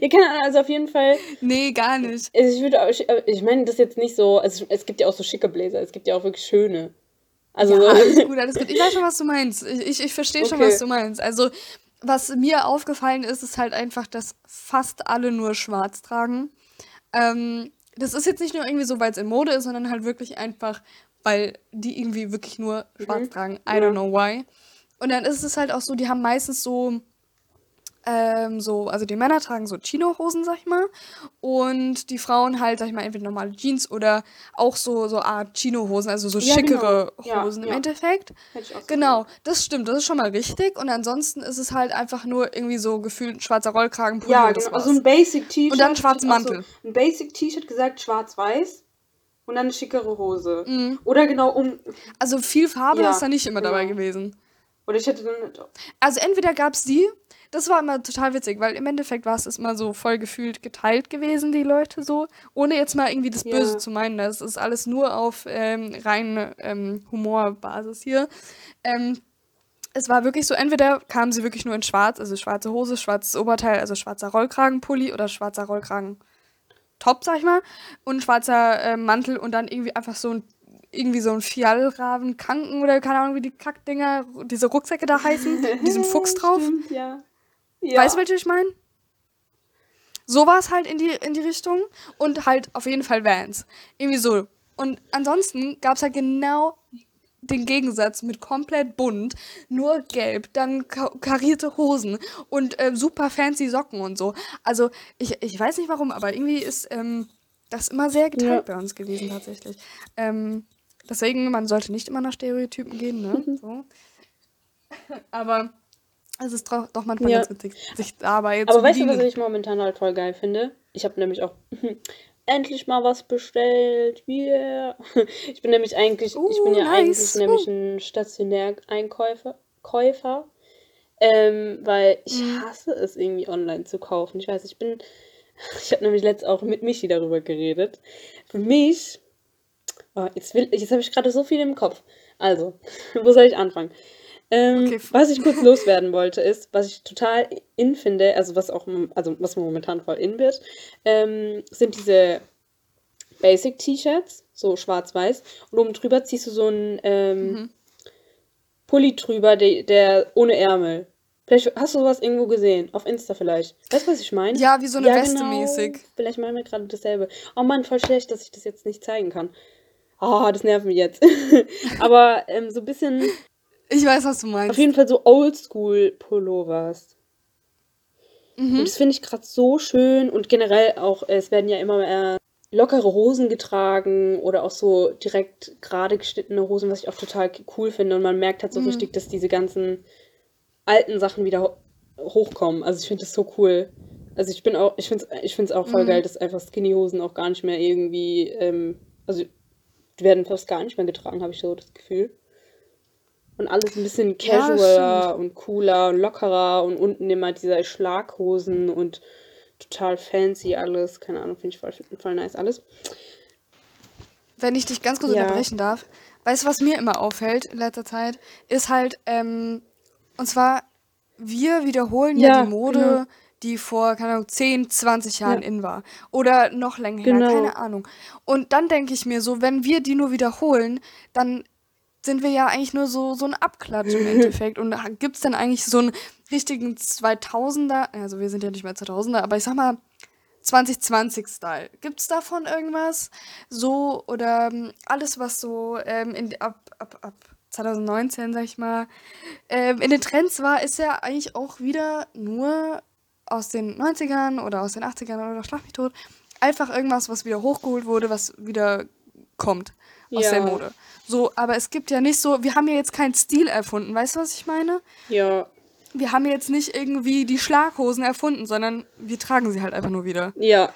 Ihr kennt also auf jeden Fall, Nee, gar nicht. also ich würde, auch- ich meine das jetzt nicht so, also es gibt ja auch so schicke Bläser, es gibt ja auch wirklich schöne. Also Ja, so, alles gut, alles gut. Ich weiß schon, was du meinst. Ich, ich, verstehe schon, Okay. was du meinst. Also, was mir aufgefallen ist, ist halt einfach, dass fast alle nur schwarz tragen. Ähm, das ist jetzt nicht nur irgendwie so, weil es in Mode ist, sondern halt wirklich einfach, weil die irgendwie wirklich nur schwarz tragen. I don't know why. Und dann ist es halt auch so, die haben meistens so, ähm, so, also die Männer tragen so Chino-Hosen, sag ich mal. Und die Frauen halt, sag ich mal, entweder normale Jeans oder auch so, so Art Chino-Hosen, also so Ja, schickere genau. Ja, Hosen im ja. Endeffekt. Hätte ich auch so Genau, das stimmt, das ist schon mal richtig. Und ansonsten ist es halt einfach nur irgendwie so gefühlt ein schwarzer Rollkragen, Pulli Ja, genau. Also ein Basic T-Shirt. Und dann schwarzen auch so Mantel. ein Basic T-Shirt gesagt, schwarz-weiß. Und dann eine schickere Hose. Mhm. Oder genau um. Also viel Farbe Ja, ist da nicht immer dabei genau. gewesen. Oder ich hätte dann. Also entweder gab's die, das war immer total witzig, weil im Endeffekt war es immer so voll gefühlt geteilt gewesen, die Leute so. Ohne jetzt mal irgendwie das. Böse zu meinen. Das ist alles nur auf ähm, rein ähm, Humorbasis hier. Ähm, es war wirklich so, entweder kamen sie wirklich nur in schwarz, also schwarze Hose, schwarzes Oberteil, also schwarzer Rollkragenpulli oder schwarzer Rollkragen Top, sag ich mal, und schwarzer äh, Mantel und dann irgendwie einfach so ein irgendwie so ein Fialraven Kanken oder keine Ahnung, wie die Kackdinger, diese Rucksäcke da heißen, mit diesem Fuchs drauf. Stimmt, ja. ja. Weißt du, welche ich meine? So war es halt in die, in die Richtung und halt auf jeden Fall Vans. Irgendwie so. Und ansonsten gab es halt genau den Gegensatz mit komplett bunt, nur gelb, dann ka karierte Hosen und ähm, super fancy Socken und so. Also ich, ich weiß nicht warum, aber irgendwie ist ähm, das immer sehr geteilt bei uns gewesen tatsächlich. Ähm, deswegen, man sollte nicht immer nach Stereotypen gehen, ne? So. Aber es ist doch, manchmal Ja. ganz witzig, sich dabei Aber zu weißt du, was ich momentan halt voll geil finde? Ich habe nämlich auch endlich mal was bestellt. Yeah. Ich bin nämlich eigentlich, ich bin Uh, ja nice. eigentlich nämlich ein Stationär-Einkäufer. Käufer. Ähm, weil ich Mhm. hasse es irgendwie online zu kaufen. Ich weiß, ich bin, ich habe nämlich letztens auch mit Michi darüber geredet. Für mich Oh, jetzt will, jetzt habe ich gerade so viel im Kopf. Also, wo soll ich anfangen? Ähm, Okay. was ich kurz loswerden wollte, ist, was ich total in finde, also was auch, also was momentan voll in wird, ähm, sind diese Basic-T-Shirts, so schwarz-weiß. Und oben drüber ziehst du so einen ähm, Mhm. Pulli drüber, der, der ohne Ärmel. Vielleicht hast du sowas irgendwo gesehen, auf Insta vielleicht. Weißt du, was ich meine? Ja, wie so eine Ja, Weste genau. mäßig. Vielleicht meinen wir gerade dasselbe. Oh Mann, voll schlecht, dass ich das jetzt nicht zeigen kann. Oh, das nervt mich jetzt. Aber ähm, so ein bisschen, Ich weiß, was du auf meinst. jeden Fall so Oldschool-Pullovers. Mhm. Und das finde ich gerade so schön. Und generell auch, äh, es werden ja immer mehr lockere Hosen getragen oder auch so direkt gerade geschnittene Hosen, was ich auch total cool finde. Und man merkt halt so Mhm. richtig, dass diese ganzen alten Sachen wieder ho hochkommen. Also ich finde das so cool. Also ich bin auch, ich finde es ich find's auch voll Mhm. geil, dass einfach Skinny-Hosen auch gar nicht mehr irgendwie, ähm, also die werden fast gar nicht mehr getragen, habe ich so das Gefühl. Und alles ein bisschen Ja, casualer und cooler und lockerer und unten immer diese Schlaghosen und total fancy alles. Keine Ahnung, finde ich voll, voll nice alles. Wenn ich dich ganz kurz Ja. unterbrechen darf, weißt du, was mir immer auffällt in letzter Zeit, ist halt, ähm, und zwar, wir wiederholen ja, Ja, die Mode, genau. Die vor, keine Ahnung, 10, 20 Jahren Ja. in war. Oder noch länger her, Genau. keine Ahnung. Und dann denke ich mir so, wenn wir die nur wiederholen, dann sind wir ja eigentlich nur so, so ein Abklatsch im Endeffekt. Und gibt es dann eigentlich so einen richtigen 2000er, also wir sind ja nicht mehr 2000er, aber ich sag mal 2020-Style. Gibt es davon irgendwas? So oder ähm, alles, was so ähm, in, ab, ab, ab 2019, sag ich mal, ähm, in den Trends war, ist ja eigentlich auch wieder nur aus den 90ern oder aus den 80ern oder Schlag mich tot. Einfach irgendwas, was wieder hochgeholt wurde, was wieder kommt aus der Ja. Mode. So, aber es gibt ja nicht so, wir haben ja jetzt keinen Stil erfunden, weißt du, was ich meine? Ja, Wir haben jetzt nicht irgendwie die Schlaghosen erfunden, sondern wir tragen sie halt einfach nur wieder. ja,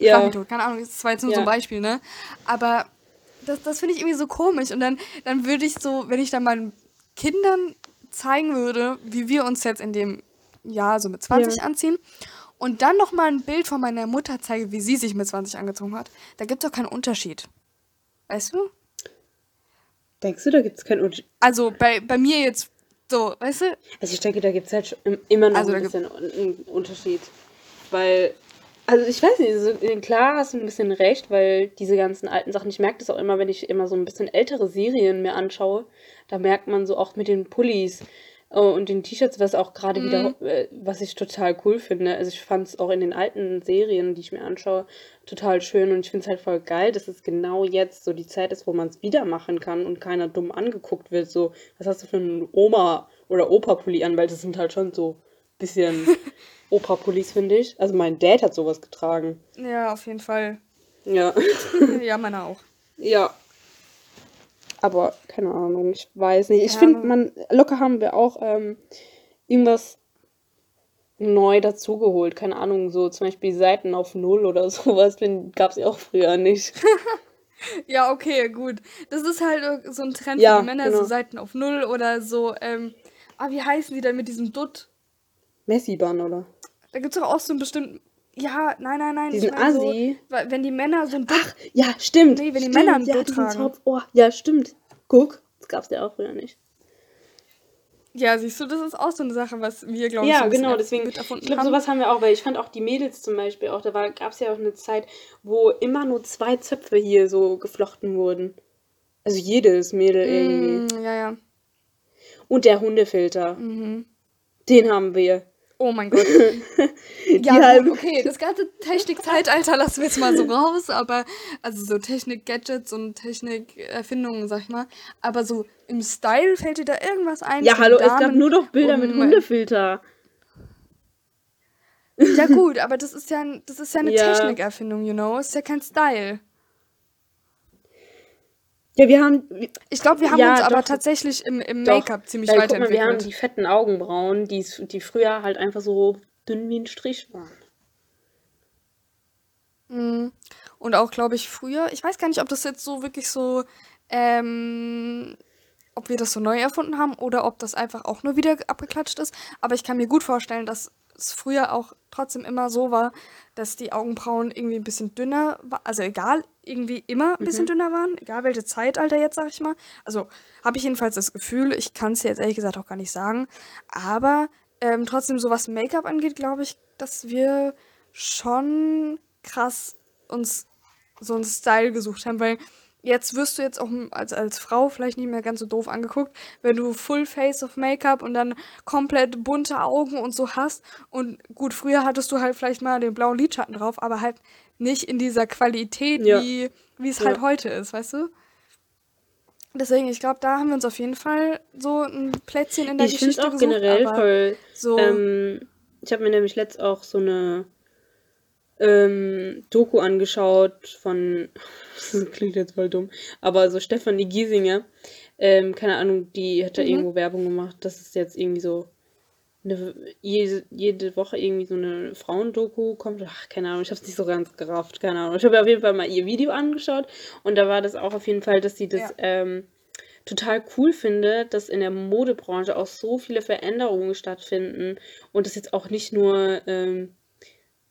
ja. tot. Keine Ahnung, das war jetzt nur so ein Ja. Beispiel, ne? Aber das, das finde ich irgendwie so komisch. Und dann, dann würde ich so, wenn ich dann meinen Kindern zeigen würde, wie wir uns jetzt in dem Jahr so mit 20 Ja. anziehen und dann noch mal ein Bild von meiner Mutter zeige, wie sie sich mit 20 angezogen hat, da gibt es auch keinen Unterschied. Weißt du? Denkst du, da gibt es keinen Unterschied? Also bei, bei mir jetzt so, weißt du? Also ich denke, da gibt es halt immer noch Also ein bisschen einen Unterschied. Weil, also ich weiß nicht, so, klar hast du ein bisschen recht, weil diese ganzen alten Sachen, ich merke das auch immer, wenn ich immer so ein bisschen ältere Serien mir anschaue, da merkt man so auch mit den Pullis äh, und den T-Shirts, was auch gerade wieder, Mhm. äh, was ich total cool finde. Also ich fand es auch in den alten Serien, die ich mir anschaue, total schön und ich finde es halt voll geil, dass es genau jetzt so die Zeit ist, wo man es wieder machen kann und keiner dumm angeguckt wird, so, was hast du für einen Oma- oder Opa-Pulli an, weil das sind halt schon so bisschen Opa-Pullis, finde ich. Also mein Dad hat sowas getragen. Ja, auf jeden Fall. Ja. ja, meiner auch. Ja. Aber keine Ahnung, ich weiß nicht. Ich Ja, finde, man locker haben wir auch ähm, irgendwas neu dazugeholt. Keine Ahnung, so zum Beispiel Seiten auf Null oder sowas gab es ja auch früher nicht. Ja, okay, gut. Das ist halt so ein Trend Ja, für die Männer, genau. so Seiten auf Null oder so, ähm, ah, wie heißen die denn mit diesem Dutt? Messi-Bahn, oder? Da gibt es doch auch so einen bestimmten, ja, nein, nein, nein. ich Diesen mein so, Assi. weil- wenn die Männer so ein Dutt, Ach, ja, stimmt. Nee, wenn die stimmt, Männer einen ja, Dutt tragen. Zopf. Oh, ja, stimmt. Guck, das gab es ja auch früher nicht. ja, siehst du, das ist auch so eine Sache, was wir, glaube ich, so Ja, ein bisschen genau, deswegen. Ich glaube, haben. sowas haben wir auch, weil ich fand auch die Mädels zum Beispiel auch, da gab es ja auch eine Zeit, wo immer nur zwei Zöpfe hier so geflochten wurden. Also jedes Mädel irgendwie. Mm, ja, ja. Und der Hundefilter, Mhm. den haben wir. Oh mein Gott. Ja, gut, okay, das ganze Technik-Zeitalter lassen wir jetzt mal so raus, aber, also so Technik-Gadgets und Technik-Erfindungen, sag ich mal, aber so im Style fällt dir da irgendwas ein? Ja, hallo, es gab Damen, nur noch Bilder mit um- Hundefilter. Ja gut, aber das ist ja, das ist ja eine Ja. Technikerfindung, you know, ist ja kein Style. Ja, wir haben. Ich glaube, wir haben Ja, uns aber doch. tatsächlich im, im Make-up ziemlich weil, guck mal, wir haben weiterentwickelt. die fetten Augenbrauen, die, die früher halt einfach so dünn wie ein Strich waren. Mhm. Und auch, glaube ich, früher, ich weiß gar nicht, ob das jetzt so wirklich so ähm, ob wir das so neu erfunden haben oder ob das einfach auch nur wieder abgeklatscht ist. Aber ich kann mir gut vorstellen, dass es früher auch trotzdem immer so war, dass die Augenbrauen irgendwie ein bisschen dünner waren. Also egal, irgendwie immer ein bisschen mhm. dünner waren. Egal welche Zeitalter jetzt, sag ich mal. Also habe ich jedenfalls das Gefühl. Ich kann es jetzt ehrlich gesagt auch gar nicht sagen. Aber ähm, trotzdem, so was Make-up angeht, glaube ich, dass wir schon krass uns so einen Style gesucht haben, weil jetzt wirst du jetzt auch als, als Frau vielleicht nicht mehr ganz so doof angeguckt, wenn du Full Face of Make-up und dann komplett bunte Augen und so hast. Und gut, früher hattest du halt vielleicht mal den blauen Lidschatten drauf, aber halt nicht in dieser Qualität, ja. wie es halt heute ist, weißt du? Deswegen, ich glaube, da haben wir uns auf jeden Fall so ein Plätzchen in der ich Geschichte auch gesucht. generell voll. So ähm, ich habe mir nämlich letzt auch so eine ähm, Doku angeschaut von, das klingt jetzt voll dumm, aber so Stefanie Giesinger, ähm, keine Ahnung, die hat da mhm. irgendwo Werbung gemacht, dass es jetzt irgendwie so eine, jede, jede Woche irgendwie so eine Frauendoku kommt. Ach, keine Ahnung, ich habe es nicht so ganz gerafft, keine Ahnung. Ich habe auf jeden Fall mal ihr Video angeschaut und da war das auch auf jeden Fall, dass sie das ja. ähm, total cool findet, dass in der Modebranche auch so viele Veränderungen stattfinden und das jetzt auch nicht nur ähm,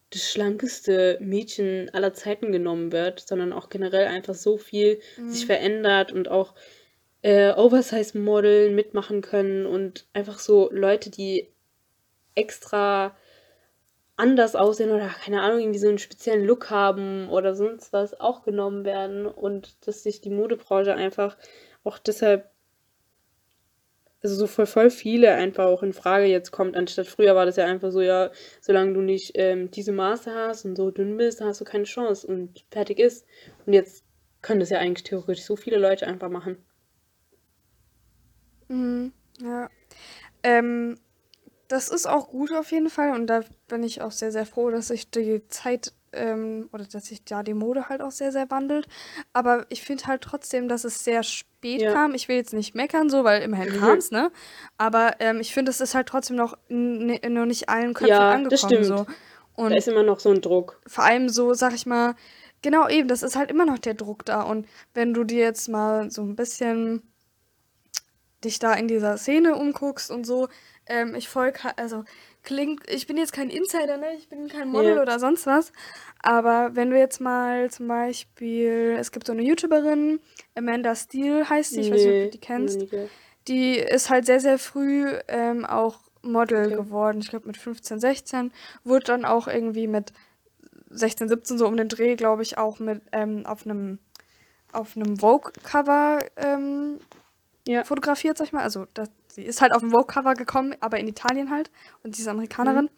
das schlankeste Mädchen aller Zeiten genommen wird, sondern auch generell einfach so viel mhm. sich verändert und auch äh, Oversize-Model mitmachen können und einfach so Leute, die extra anders aussehen oder keine Ahnung, irgendwie so einen speziellen Look haben oder sonst was auch genommen werden und dass sich die Modebranche einfach auch deshalb also so voll, voll viele einfach auch in Frage jetzt kommt, anstatt früher war das ja einfach so, ja, solange du nicht ähm, diese Maße hast und so dünn bist, hast du keine Chance und fertig ist. Und jetzt können das ja eigentlich theoretisch so viele Leute einfach machen. Mhm, ja. Ähm, das ist auch gut auf jeden Fall und da bin ich auch sehr, sehr froh, dass sich die Zeit ähm, oder dass sich da die Mode halt auch sehr, sehr wandelt. Aber ich finde halt trotzdem, dass es sehr spät ja. kam. Ich will jetzt nicht meckern, so, weil immerhin mhm. kam es, ne? Aber ähm, ich finde, es ist halt trotzdem noch, noch nicht allen Köpfen ja, angekommen. Das stimmt. So. Und da ist immer noch so ein Druck. Vor allem so, sag ich mal, genau eben, das ist halt immer noch der Druck da. Und wenn du dir jetzt mal so ein bisschen dich da in dieser Szene umguckst und so, ähm, ich folge, also klingt, ich bin jetzt kein Insider, ne? Ich bin kein Model yeah. oder sonst was. Aber wenn du jetzt mal zum Beispiel, es gibt so eine YouTuberin, Amanda Steele heißt sie, ich weiß nicht, ob du die kennst. Nee. Die ist halt sehr, sehr früh ähm, auch Model okay. geworden. Ich glaube mit 15, 16. Wurde dann auch irgendwie mit 16, 17 so um den Dreh, glaube ich, auch mit ähm, auf einem auf einem Vogue-Cover ähm, ja. fotografiert, sag ich mal. Also das, sie ist halt auf dem Vogue-Cover gekommen, aber in Italien halt. Und sie ist Amerikanerin.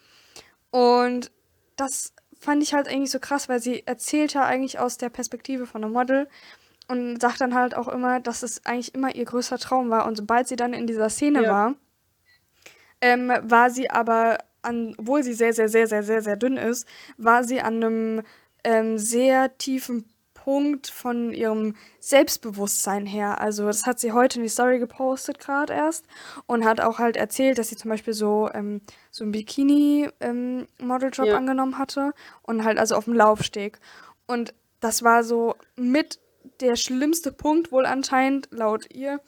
Mhm. Und das fand ich halt eigentlich so krass, weil sie erzählt ja eigentlich aus der Perspektive von einem Model und sagt dann halt auch immer, dass es eigentlich immer ihr größter Traum war. Und sobald sie dann in dieser Szene ja. war, ähm, war sie aber, an, obwohl sie sehr, sehr, sehr, sehr, sehr, sehr dünn ist, war sie an einem ähm, sehr tiefen Punkt von ihrem Selbstbewusstsein her. Also das hat sie heute in die Story gepostet gerade erst und hat auch halt erzählt, dass sie zum Beispiel so, ähm, so einen Bikini-Modeljob ähm, ja. angenommen hatte und halt also auf dem Laufsteg. Und das war so mit der schlimmste Punkt wohl anscheinend, laut ihr,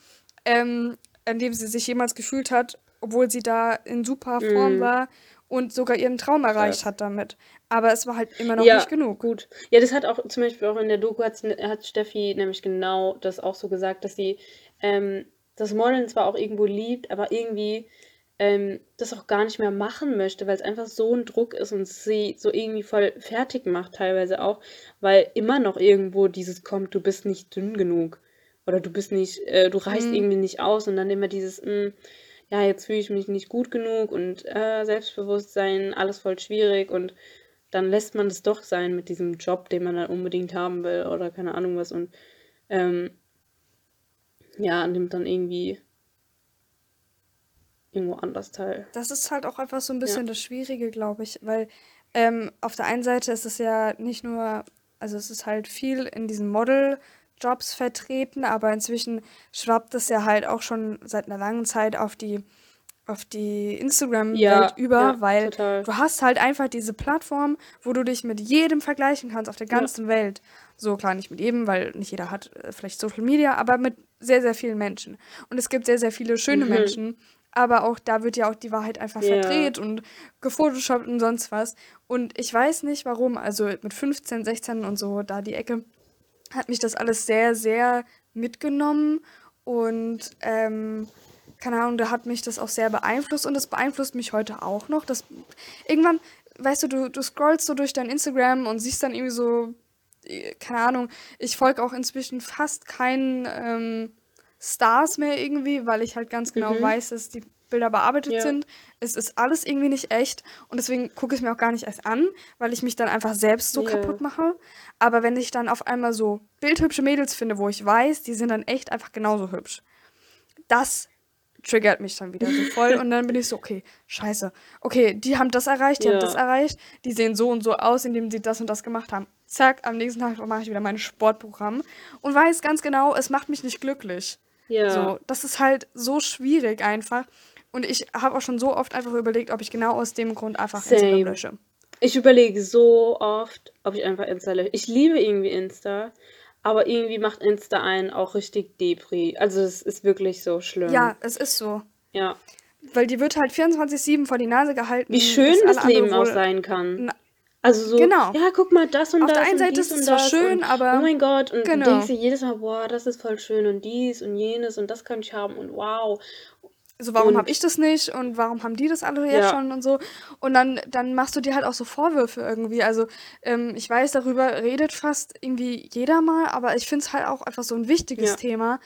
ähm, an dem sie sich jemals gefühlt hat, obwohl sie da in super Form mm. war und sogar ihren Traum erreicht ja. hat damit. Aber es war halt immer noch ja, nicht genug. Gut. Ja, das hat auch zum Beispiel auch in der Doku hat, hat Steffi nämlich genau das auch so gesagt, dass sie ähm, das Modeln zwar auch irgendwo liebt, aber irgendwie ähm, das auch gar nicht mehr machen möchte, weil es einfach so ein Druck ist und sie so irgendwie voll fertig macht, teilweise auch, weil immer noch irgendwo dieses kommt, du bist nicht dünn genug. Oder du bist nicht, äh, du reichst mhm. irgendwie nicht aus und dann immer dieses, mh, mm, ja, jetzt fühle ich mich nicht gut genug und äh, Selbstbewusstsein, alles voll schwierig und dann lässt man es doch sein mit diesem Job, den man dann unbedingt haben will oder keine Ahnung was und ähm, ja, nimmt dann irgendwie irgendwo anders teil. Das ist halt auch einfach so ein bisschen ja. das Schwierige, glaube ich, weil ähm, auf der einen Seite ist es ja nicht nur, also es ist halt viel in diesem Model- Jobs vertreten, aber inzwischen schwappt es ja halt auch schon seit einer langen Zeit auf die auf die Instagram-Welt ja, über, ja, weil total. du hast halt einfach diese Plattform, wo du dich mit jedem vergleichen kannst auf der ganzen ja. Welt. So klar, nicht mit jedem, weil nicht jeder hat äh, vielleicht Social Media, aber mit sehr, sehr vielen Menschen. Und es gibt sehr, sehr viele schöne Mhm. Menschen. Aber auch da wird ja auch die Wahrheit einfach Ja. verdreht und gefotoshoppt und sonst was. Und ich weiß nicht warum. Also mit 15, 16 und so, da die Ecke, hat mich das alles sehr, sehr mitgenommen. Und ähm, keine Ahnung, da hat mich das auch sehr beeinflusst und das beeinflusst mich heute auch noch. Das, irgendwann, weißt du, du, du scrollst so durch dein Instagram und siehst dann irgendwie so, äh, keine Ahnung, ich folge auch inzwischen fast keinen ähm, Stars mehr irgendwie, weil ich halt ganz genau Mhm. weiß, dass die Bilder bearbeitet Ja. sind. Es ist alles irgendwie nicht echt und deswegen gucke ich es mir auch gar nicht erst an, weil ich mich dann einfach selbst so Ja. kaputt mache. Aber wenn ich dann auf einmal so bildhübsche Mädels finde, wo ich weiß, die sind dann echt einfach genauso hübsch, das triggert mich dann wieder so voll und dann bin ich so, okay, scheiße. Okay, die haben das erreicht, die Ja. haben das erreicht, die sehen so und so aus, indem sie das und das gemacht haben. Zack, am nächsten Tag mache ich wieder mein Sportprogramm und weiß ganz genau, es macht mich nicht glücklich. Ja. So, das ist halt so schwierig einfach. Und ich habe auch schon so oft einfach überlegt, ob ich genau aus dem Grund einfach Same. Instagram lösche. Ich überlege so oft, ob ich einfach Insta lösche. Ich liebe irgendwie Insta, aber irgendwie macht Insta einen auch richtig Depri. Also es ist wirklich so schlimm. Ja, es ist so. Ja. Weil die wird halt 24-7 vor die Nase gehalten. Wie schön das Leben auch sein kann. Na, Also so, Genau. ja, guck mal, das und Auf das. der einen Seite ist es zwar schön, und, aber- Oh mein Gott, und Genau. du denkst dir jedes Mal, boah, das ist voll schön und dies und jenes und das könnte ich haben und wow. So, warum habe ich das nicht und warum haben die das alle jetzt Ja. schon und so. Und dann, dann machst du dir halt auch so Vorwürfe irgendwie. Also, ähm, ich weiß, darüber redet fast irgendwie jeder mal, aber ich finde es halt auch einfach so ein wichtiges Ja. Thema,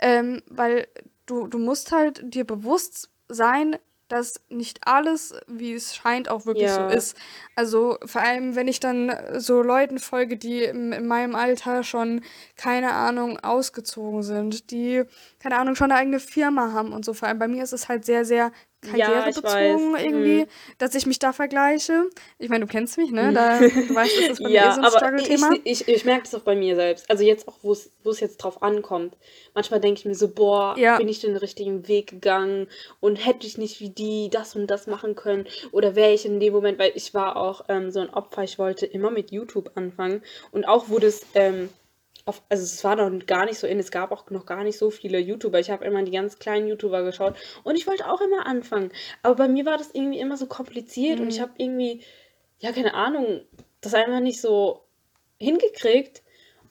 ähm, weil du, du musst halt dir bewusst sein, dass nicht alles, wie es scheint, auch wirklich Ja. so ist. Also vor allem, wenn ich dann so Leuten folge, die in, in meinem Alter schon, keine Ahnung, ausgezogen sind, die, keine Ahnung, schon eine eigene Firma haben und so. Vor allem bei mir ist es halt sehr, sehr Ja, karrierebezogen ich weiß. irgendwie, Mhm. dass ich mich da vergleiche. Ich meine, du kennst mich, ne? Da, du weißt, das ist bei mir eh Ja, so ein Struggle-Thema. ich, ich, ich merke das auch bei mir selbst. Also jetzt auch, wo es wo es jetzt drauf ankommt. Manchmal denke ich mir so, boah, Ja. bin ich den richtigen Weg gegangen und hätte ich nicht wie die das und das machen können oder wäre ich in dem Moment, weil ich war auch ähm, so ein Opfer, ich wollte immer mit YouTube anfangen und auch wurde es ähm, auf, also es war noch gar nicht so in, es gab auch noch gar nicht so viele YouTuber. Ich habe immer die ganz kleinen YouTuber geschaut und ich wollte auch immer anfangen. Aber bei mir war das irgendwie immer so kompliziert und ich habe irgendwie, ja, keine Ahnung, das einfach nicht so hingekriegt.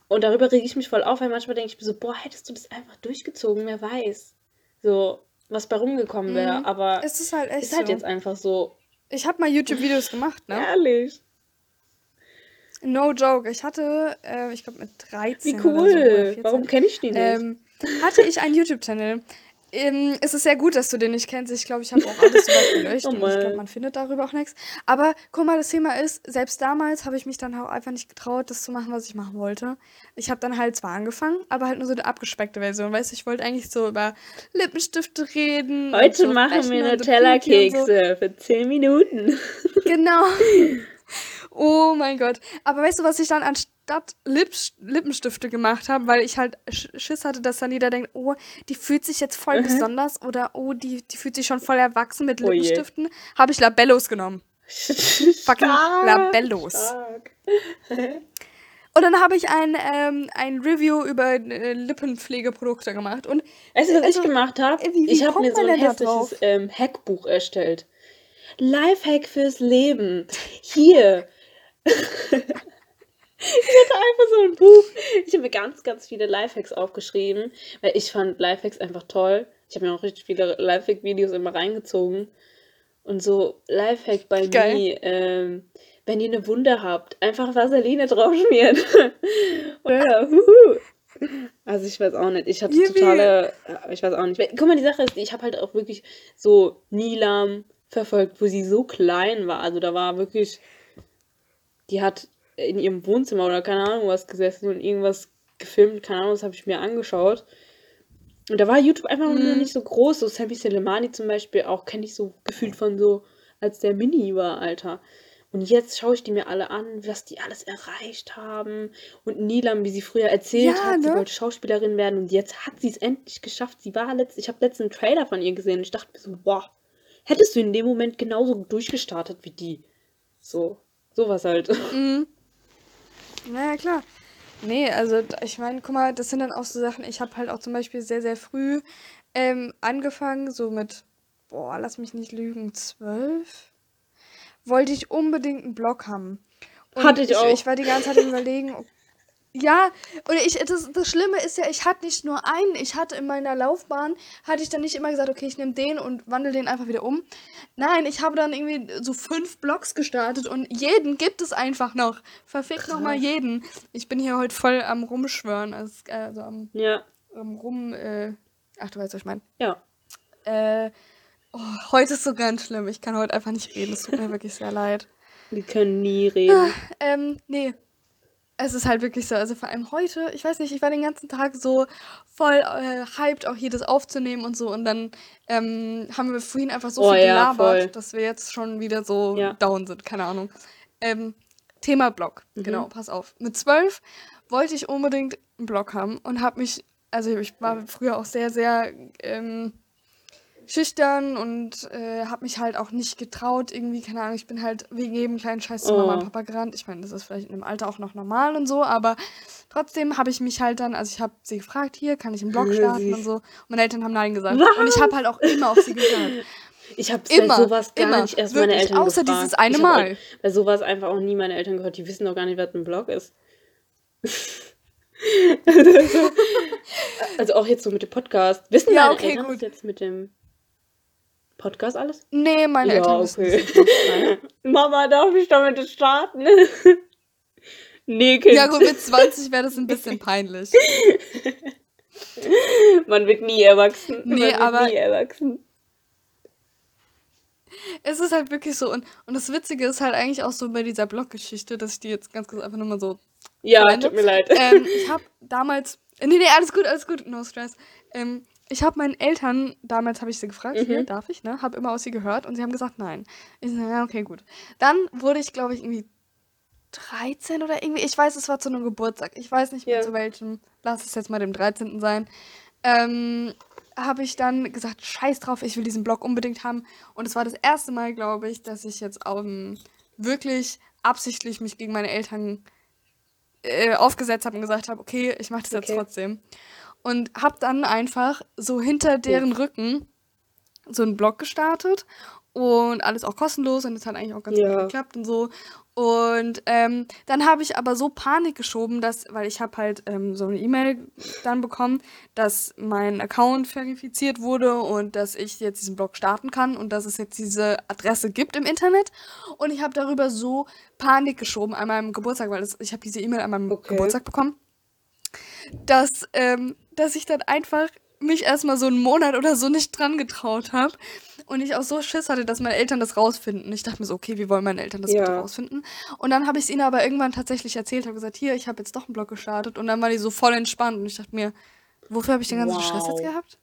Und darüber rege ich mich voll auf, weil manchmal denke ich mir so, boah, hättest du das einfach durchgezogen, wer weiß. So, was bei rumgekommen wäre. Mhm. Aber Es ist halt echt ist halt so. jetzt einfach so Ich habe mal YouTube-Videos gemacht, ne? ehrlich. No joke. Ich hatte, äh, ich glaube mit 13 Wie so, cool. 14, Warum kenne ich die nicht? ähm, hatte ich einen YouTube-Channel. Ähm, es ist sehr gut, dass du den nicht kennst. Ich glaube, ich habe auch alles soweit gelöscht. Oh ich glaube, man findet darüber auch nichts. Aber guck mal, das Thema ist, selbst damals habe ich mich dann auch einfach nicht getraut, das zu machen, was ich machen wollte. Ich habe dann halt zwar angefangen, aber halt nur so eine abgespeckte Version. Weißt du, ich wollte eigentlich so über Lippenstifte reden. Heute so machen wir und so so. Nutella-Kekse für 10 Minuten. Genau. Oh mein Gott. Aber weißt du, was ich dann anstatt Lips Lippenstifte gemacht habe, weil ich halt Sch Schiss hatte, dass dann jeder denkt, oh, die fühlt sich jetzt voll besonders oder oh, die, die fühlt sich schon voll erwachsen mit Oh je. Lippenstiften, habe ich Labellos genommen. Fucking Labellos. Stark. Und dann habe ich ein, ähm, ein Review über äh, Lippenpflegeprodukte gemacht. Und Weißt du, was Also, ich gemacht habe? Ich habe mir so ein hässliches ähm, Hackbuch erstellt. Lifehack fürs Leben. Hier. Ich hatte einfach so ein Buch. Ich habe mir ganz, ganz viele Lifehacks aufgeschrieben, weil ich fand Lifehacks einfach toll. Ich habe mir auch richtig viele Lifehack-Videos immer reingezogen. Und so Lifehack bei Geil. mir, ähm, wenn ihr eine Wunde habt, einfach Vaseline draufschmieren. Oder, huhu. Also ich weiß auch nicht. Ich hatte Yippie. totale, äh, ich weiß auch nicht. Guck mal, die Sache ist, ich habe halt auch wirklich so Nilam verfolgt, wo sie so klein war. Also da war wirklich, die hat in ihrem Wohnzimmer oder keine Ahnung was gesessen und irgendwas gefilmt, keine Ahnung, das habe ich mir angeschaut. Und da war YouTube einfach noch Mhm. nicht so groß. So Sammy Selemani zum Beispiel auch kenne ich so gefühlt von so, als der Mini war, Alter. Und jetzt schaue ich die mir alle an, was die alles erreicht haben. Und Nilam, wie sie früher erzählt Ja, hat, sie ne? wollte Schauspielerin werden und jetzt hat sie es endlich geschafft. Sie war letzt, ich habe letzten Trailer von ihr gesehen und ich dachte mir so, wow, hättest du in dem Moment genauso durchgestartet wie die. So, sowas halt. Mhm. Naja, klar. Nee, also ich meine, guck mal, das sind dann auch so Sachen, ich habe halt auch zum Beispiel sehr, sehr früh ähm, angefangen, so mit, boah, lass mich nicht lügen, zwölf, wollte ich unbedingt einen Blog haben. Und Hatte ich ich, auch. ich war die ganze Zeit überlegen, ja, und ich, das, das Schlimme ist ja, ich hatte nicht nur einen, ich hatte in meiner Laufbahn, hatte ich dann nicht immer gesagt, okay, ich nehme den und wandle den einfach wieder um. Nein, ich habe dann irgendwie so fünf Blogs gestartet und jeden gibt es einfach noch. Verfickt nochmal jeden. Ich bin hier heute voll am Rumschwören, also, also am, Ja. am Rum, äh, ach, du weißt, was ich meine. Ja. Äh, oh, heute ist so ganz schlimm, ich kann heute einfach nicht reden, es tut mir wirklich sehr leid. Wir können nie reden. Ähm, nee. Es ist halt wirklich so, also vor allem heute, ich weiß nicht, ich war den ganzen Tag so voll äh, hyped, auch hier das aufzunehmen und so. Und dann ähm, haben wir vorhin einfach so Oh viel ja, gelabert, voll. dass wir jetzt schon wieder so Ja. down sind, keine Ahnung. Ähm, Thema Blog, Mhm. genau, pass auf. Mit zwölf wollte ich unbedingt einen Blog haben und habe mich, also ich war früher auch sehr, sehr ähm, schüchtern und äh, habe mich halt auch nicht getraut, irgendwie, keine Ahnung, ich bin halt wegen jedem kleinen Scheiß zu Mama und Papa gerannt. Ich meine, das ist vielleicht in dem Alter auch noch normal und so, aber trotzdem habe ich mich halt dann, also ich habe sie gefragt, hier, kann ich einen Blog Ja, starten und so. Und meine Eltern haben Nein gesagt. Was? Und ich habe halt auch immer auf sie gehört. Ich habe Immer, sowas gar immer, nicht erst meine wirklich, Eltern außer gefragt. dieses eine Mal. auch Bei sowas einfach auch nie meine Eltern gehört. Die wissen doch gar nicht, was ein Blog ist. also, also auch jetzt so mit dem Podcast. Wissen Ja, deine okay, Eltern gut. jetzt mit dem Podcast alles? Nee, meine Ja, Eltern okay. Mama, darf ich damit starten? nee, Kind. Ja gut, mit 20 wäre das ein bisschen peinlich. Man wird nie erwachsen. Man Nee, wird aber- nie erwachsen. Es ist halt wirklich so. Und, und das Witzige ist halt eigentlich auch so bei dieser Blog-Geschichte, dass ich die jetzt ganz kurz einfach nur mal so Ja, Freunde. tut mir leid. ähm, ich habe damals. Nee, nee, alles gut, alles gut, no stress. Ähm, ich habe meinen Eltern, damals habe ich sie gefragt, hier, Mhm. darf ich, ne? Habe immer aus sie gehört und sie haben gesagt, nein. Ich so, ja, okay, gut. Dann wurde ich, glaube ich, irgendwie 13 oder irgendwie, ich weiß, es war zu einem Geburtstag. Ich weiß nicht mehr Ja. zu welchem. Lass es jetzt mal dem 13. sein. Ähm, habe ich dann gesagt, scheiß drauf, ich will diesen Blog unbedingt haben. Und es war das erste Mal, glaube ich, dass ich jetzt ähm, wirklich absichtlich mich gegen meine Eltern äh, aufgesetzt habe und gesagt habe, okay, ich mache das jetzt Okay. trotzdem. Und habe dann einfach so hinter deren Rücken so einen Blog gestartet und alles auch kostenlos und es hat eigentlich auch ganz Ja. gut geklappt und so. Und ähm, dann habe ich aber so Panik geschoben, dass, weil ich habe halt ähm, so eine E-Mail dann bekommen, dass mein Account verifiziert wurde und dass ich jetzt diesen Blog starten kann und dass es jetzt diese Adresse gibt im Internet. Und ich habe darüber so Panik geschoben an meinem Geburtstag, weil das, ich habe diese E-Mail an meinem Okay. Geburtstag bekommen, dass, ähm, dass ich dann einfach mich erstmal so einen Monat oder so nicht dran getraut habe. Und ich auch so Schiss hatte, dass meine Eltern das rausfinden. Ich dachte mir so, okay, wie wollen meine Eltern das Ja. bitte rausfinden? Und dann habe ich es ihnen aber irgendwann tatsächlich erzählt, habe gesagt, hier, ich habe jetzt doch einen Blog gestartet. Und dann war die so voll entspannt. Und ich dachte mir, wofür habe ich den ganzen Stress jetzt Wow. gehabt?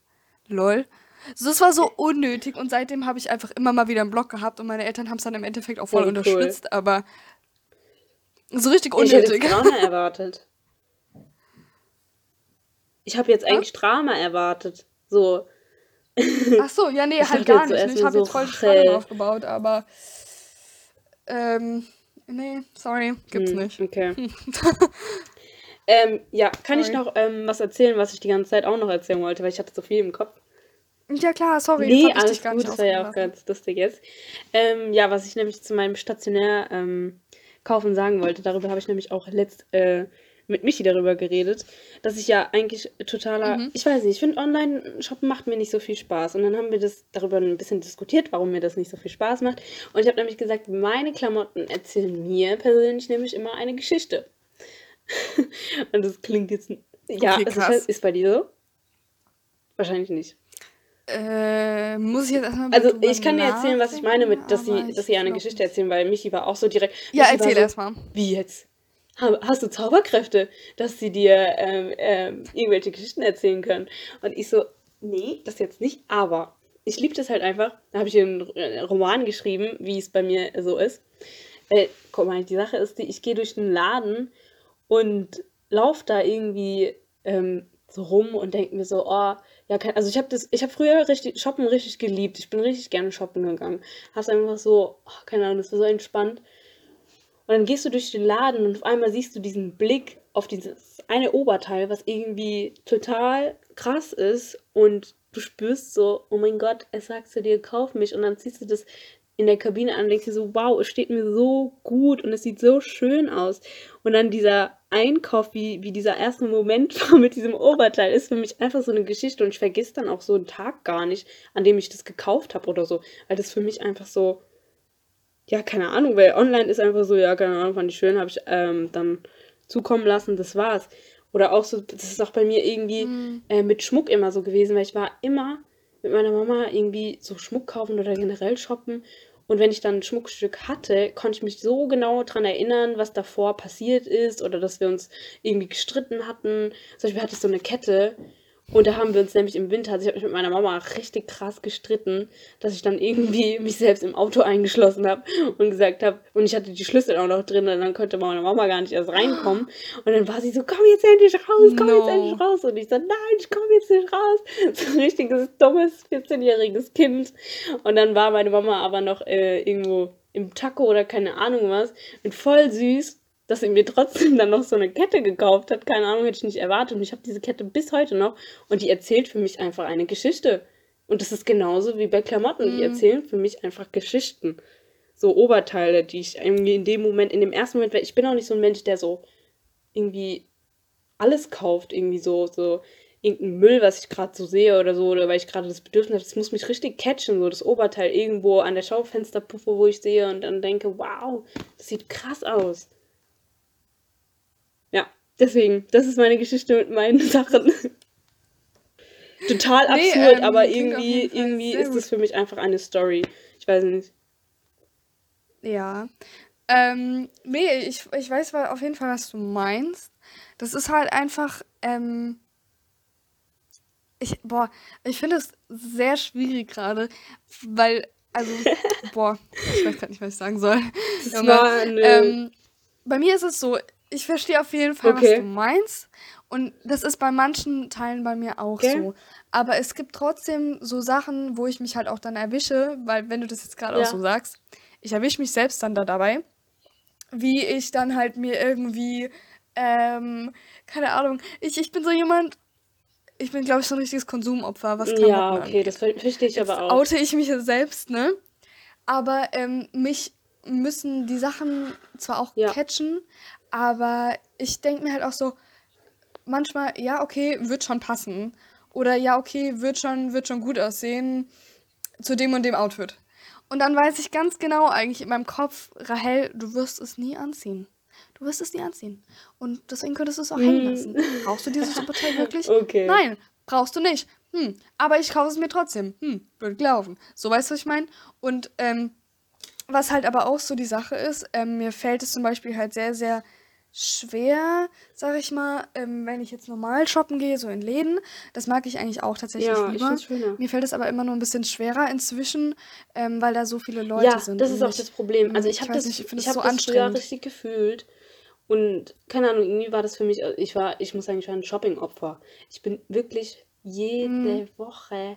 Lol. So, das war so unnötig und seitdem habe ich einfach immer mal wieder einen Blog gehabt und meine Eltern haben es dann im Endeffekt auch voll cool. unterstützt, aber so richtig Ich hätte unnötig. jetzt Drama erwartet. Ich habe jetzt eigentlich Drama erwartet. So. Ach so, ja, nee, Ich halt gar nicht. ne? Ich habe so, jetzt voll Spannung aufgebaut, aber ähm, nee, sorry, gibt's Hm, nicht. Okay. ähm, ja, kann ich Sorry. noch ähm, was erzählen, was ich die ganze Zeit auch noch erzählen wollte, weil ich hatte so viel im Kopf. Ja klar, sorry, Nee, das ich alles gut, das war ja auch ganz lustig jetzt. Ähm, ja, was ich nämlich zu meinem stationär ähm, kaufen sagen wollte, darüber habe ich nämlich auch letzt äh, mit Michi darüber geredet, dass ich ja eigentlich totaler, Mhm. ich weiß nicht, ich finde Online-Shoppen macht mir nicht so viel Spaß. Und dann haben wir das darüber ein bisschen diskutiert, warum mir das nicht so viel Spaß macht. Und ich habe nämlich gesagt, meine Klamotten erzählen mir persönlich nämlich immer eine Geschichte. Und das klingt jetzt, ja, Okay, es krass. ist, ist bei dir so? Wahrscheinlich nicht. Äh, muss ich jetzt erstmal Also ich kann dir erzählen, was ich meine mit, dass sie, dass sie eine ich Geschichte erzählen, weil Michi war auch so direkt. Ja, erzähl so, erstmal. Wie jetzt? Ha- Hast du Zauberkräfte, dass sie dir ähm, ähm, irgendwelche Geschichten erzählen können? Und ich so, nee, das jetzt nicht, aber ich liebe das halt einfach. Da habe ich einen äh, Roman geschrieben, wie es bei mir so ist. Äh, guck mal, die Sache ist die, ich gehe durch den Laden und laufe da irgendwie ähm, so rum und denke mir so, oh, ja, kein, also ich habe das, ich habe früher richtig Shoppen richtig geliebt. Ich bin richtig gerne shoppen gegangen. Hab's einfach so, oh, keine Ahnung, das war so entspannt. Und dann gehst du durch den Laden und auf einmal siehst du diesen Blick auf dieses eine Oberteil, was irgendwie total krass ist. Und du spürst so, oh mein Gott, es sagt zu dir, kauf mich. Und dann ziehst du das in der Kabine an und denkst dir so, wow, es steht mir so gut und es sieht so schön aus. Und dann dieser Einkauf, wie, wie dieser erste Moment war mit diesem Oberteil, ist für mich einfach so eine Geschichte. Und ich vergesse dann auch so einen Tag gar nicht, an dem ich das gekauft habe oder so, weil das für mich einfach so, ja, keine Ahnung, weil online ist einfach so, ja, keine Ahnung, fand ich schön, habe ich ähm, dann zukommen lassen, das war's. Oder auch so, das ist auch bei mir irgendwie mhm. äh, mit Schmuck immer so gewesen, weil ich war immer mit meiner Mama irgendwie so Schmuck kaufen oder generell shoppen. Und wenn ich dann ein Schmuckstück hatte, konnte ich mich so genau daran erinnern, was davor passiert ist oder dass wir uns irgendwie gestritten hatten. Zum Beispiel hatte ich so eine Kette und da haben wir uns nämlich im Winter, also ich habe mich mit meiner Mama richtig krass gestritten, dass ich dann irgendwie mich selbst im Auto eingeschlossen habe und gesagt habe, und ich hatte die Schlüssel auch noch drin und dann konnte meine Mama gar nicht erst reinkommen. Und dann war sie so, komm jetzt endlich raus, komm no. jetzt endlich raus. Und ich so, nein, ich komme jetzt nicht raus. So ein richtiges, dummes, 14-jähriges Kind. Und dann war meine Mama aber noch äh, irgendwo im Taco oder keine Ahnung was und voll süß dass sie mir trotzdem dann noch so eine Kette gekauft hat. Keine Ahnung, hätte ich nicht erwartet. Und ich habe diese Kette bis heute noch. Und die erzählt für mich einfach eine Geschichte. Und das ist genauso wie bei Klamotten. Mhm. Die erzählen für mich einfach Geschichten. So Oberteile, die ich irgendwie in dem Moment, in dem ersten Moment, weil ich bin auch nicht so ein Mensch, der so irgendwie alles kauft. Irgendwie so, so irgendein Müll, was ich gerade so sehe oder so, oder weil ich gerade das Bedürfnis habe, das muss mich richtig catchen, so das Oberteil irgendwo an der Schaufensterpuffe, wo ich sehe und dann denke, wow, das sieht krass aus. Deswegen, das ist meine Geschichte mit meinen Sachen. Total absurd, nee, ähm, aber irgendwie, irgendwie ist gut. das für mich einfach eine Story. Ich weiß nicht. Ja. Ähm, nee, ich, ich weiß auf jeden Fall, was du meinst. Das ist halt einfach, ähm, ich, boah, ich finde es sehr schwierig gerade, weil, also, boah, ich weiß gerade nicht, was ich sagen soll. Das Junge, ähm, bei mir ist es so, ich verstehe auf jeden Fall, okay. was du meinst. Und das ist bei manchen Teilen bei mir auch okay. so. Aber es gibt trotzdem so Sachen, wo ich mich halt auch dann erwische, weil wenn du das jetzt gerade ja. auch so sagst, ich erwische mich selbst dann da dabei, wie ich dann halt mir irgendwie, ähm, keine Ahnung, ich, ich bin so jemand, ich bin, glaube ich, so ein richtiges Konsumopfer, was Klamotten Ja, okay, angeht. das verstehe ich jetzt aber auch. oute ich mich selbst, ne? Aber ähm, mich müssen die Sachen zwar auch ja. catchen, aber ich denke mir halt auch so, manchmal, ja, okay, wird schon passen. Oder ja, okay, wird schon, wird schon gut aussehen zu dem und dem Outfit. Und dann weiß ich ganz genau eigentlich in meinem Kopf, Rahel, du wirst es nie anziehen. Du wirst es nie anziehen. Und deswegen könntest du es auch hängen hm. lassen. Brauchst du dieses Superteil wirklich? Okay. Nein, brauchst du nicht. Hm, aber ich kaufe es mir trotzdem. Hm, wird laufen. So weißt du, was ich meine? Und ähm, was halt aber auch so die Sache ist, ähm, mir fällt es zum Beispiel halt sehr, sehr schwer, sag ich mal, ähm, wenn ich jetzt normal shoppen gehe, so in Läden. Das mag ich eigentlich auch tatsächlich ja, lieber. Ich Mir fällt es aber immer nur ein bisschen schwerer inzwischen, ähm, weil da so viele Leute ja, sind. das ist auch das Problem. Also ich, ich habe das, nicht, ich, ich hab so das anstrengend. richtig gefühlt. Und keine Ahnung, irgendwie war das für mich, ich war, ich muss sagen, ich war ein Shopping-Opfer. Ich bin wirklich jede hm. Woche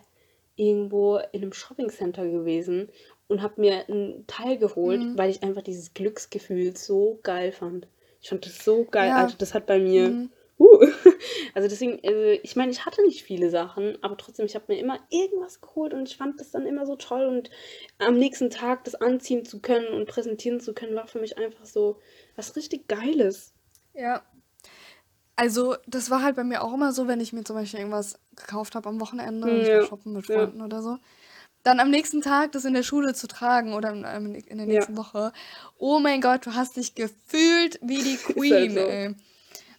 irgendwo in einem Shopping-Center gewesen und habe mir einen Teil geholt, hm. weil ich einfach dieses Glücksgefühl so geil fand. Ich fand das so geil. Ja. Also das hat bei mir. Mhm. Uh. Also deswegen, also ich meine, ich hatte nicht viele Sachen, aber trotzdem, ich habe mir immer irgendwas geholt und ich fand das dann immer so toll und am nächsten Tag das anziehen zu können und präsentieren zu können, war für mich einfach so was richtig Geiles. Ja. Also, das war halt bei mir auch immer so, wenn ich mir zum Beispiel irgendwas gekauft habe am Wochenende, ja. ich war shoppen mit Freunden ja. oder so dann am nächsten Tag das in der Schule zu tragen oder in, der nächsten ja. Woche. Oh mein Gott, du hast dich gefühlt wie die Queen, halt so. ey.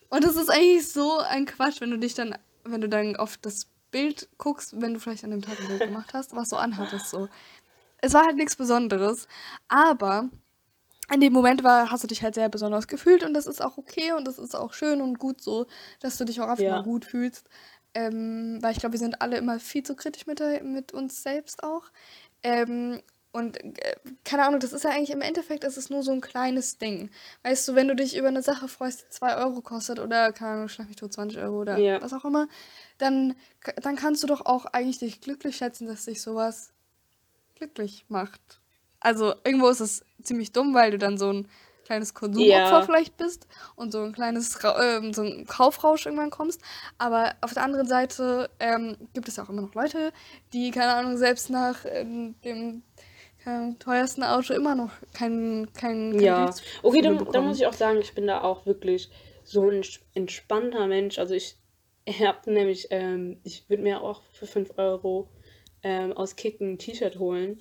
Und das ist eigentlich so ein Quatsch, wenn du dich dann, wenn du dann auf das Bild guckst, wenn du vielleicht an dem Tag ein Bild gemacht hast, was so anhattest, so. Es war halt nichts Besonderes, aber in dem Moment war, hast du dich halt sehr besonders gefühlt und das ist auch okay und das ist auch schön und gut so, dass du dich auch einfach ja. mal gut fühlst. Ähm, weil ich glaube, wir sind alle immer viel zu kritisch mit, mit uns selbst auch. Ähm, und äh, keine Ahnung, das ist ja eigentlich im Endeffekt, ist es nur so ein kleines Ding. Weißt du, wenn du dich über eine Sache freust, die 2 Euro kostet oder, keine Ahnung, schlag mich tot 20 Euro oder ja. was auch immer, dann, dann kannst du doch auch eigentlich dich glücklich schätzen, dass sich sowas glücklich macht. Also irgendwo ist es ziemlich dumm, weil du dann so ein kleines Konsumopfer Ja. vielleicht bist und so ein kleines ähm, so ein Kaufrausch irgendwann kommst. Aber auf der anderen Seite ähm, gibt es ja auch immer noch Leute, die, keine Ahnung, selbst nach ähm, dem teuersten Auto immer noch kein, kein, kein Ja, okay, dann, dann muss ich auch sagen, ich bin da auch wirklich so ein ents- entspannter Mensch. Also ich habe nämlich, ähm, ich würde mir auch für 5 Euro ähm, aus Kick ein T-Shirt holen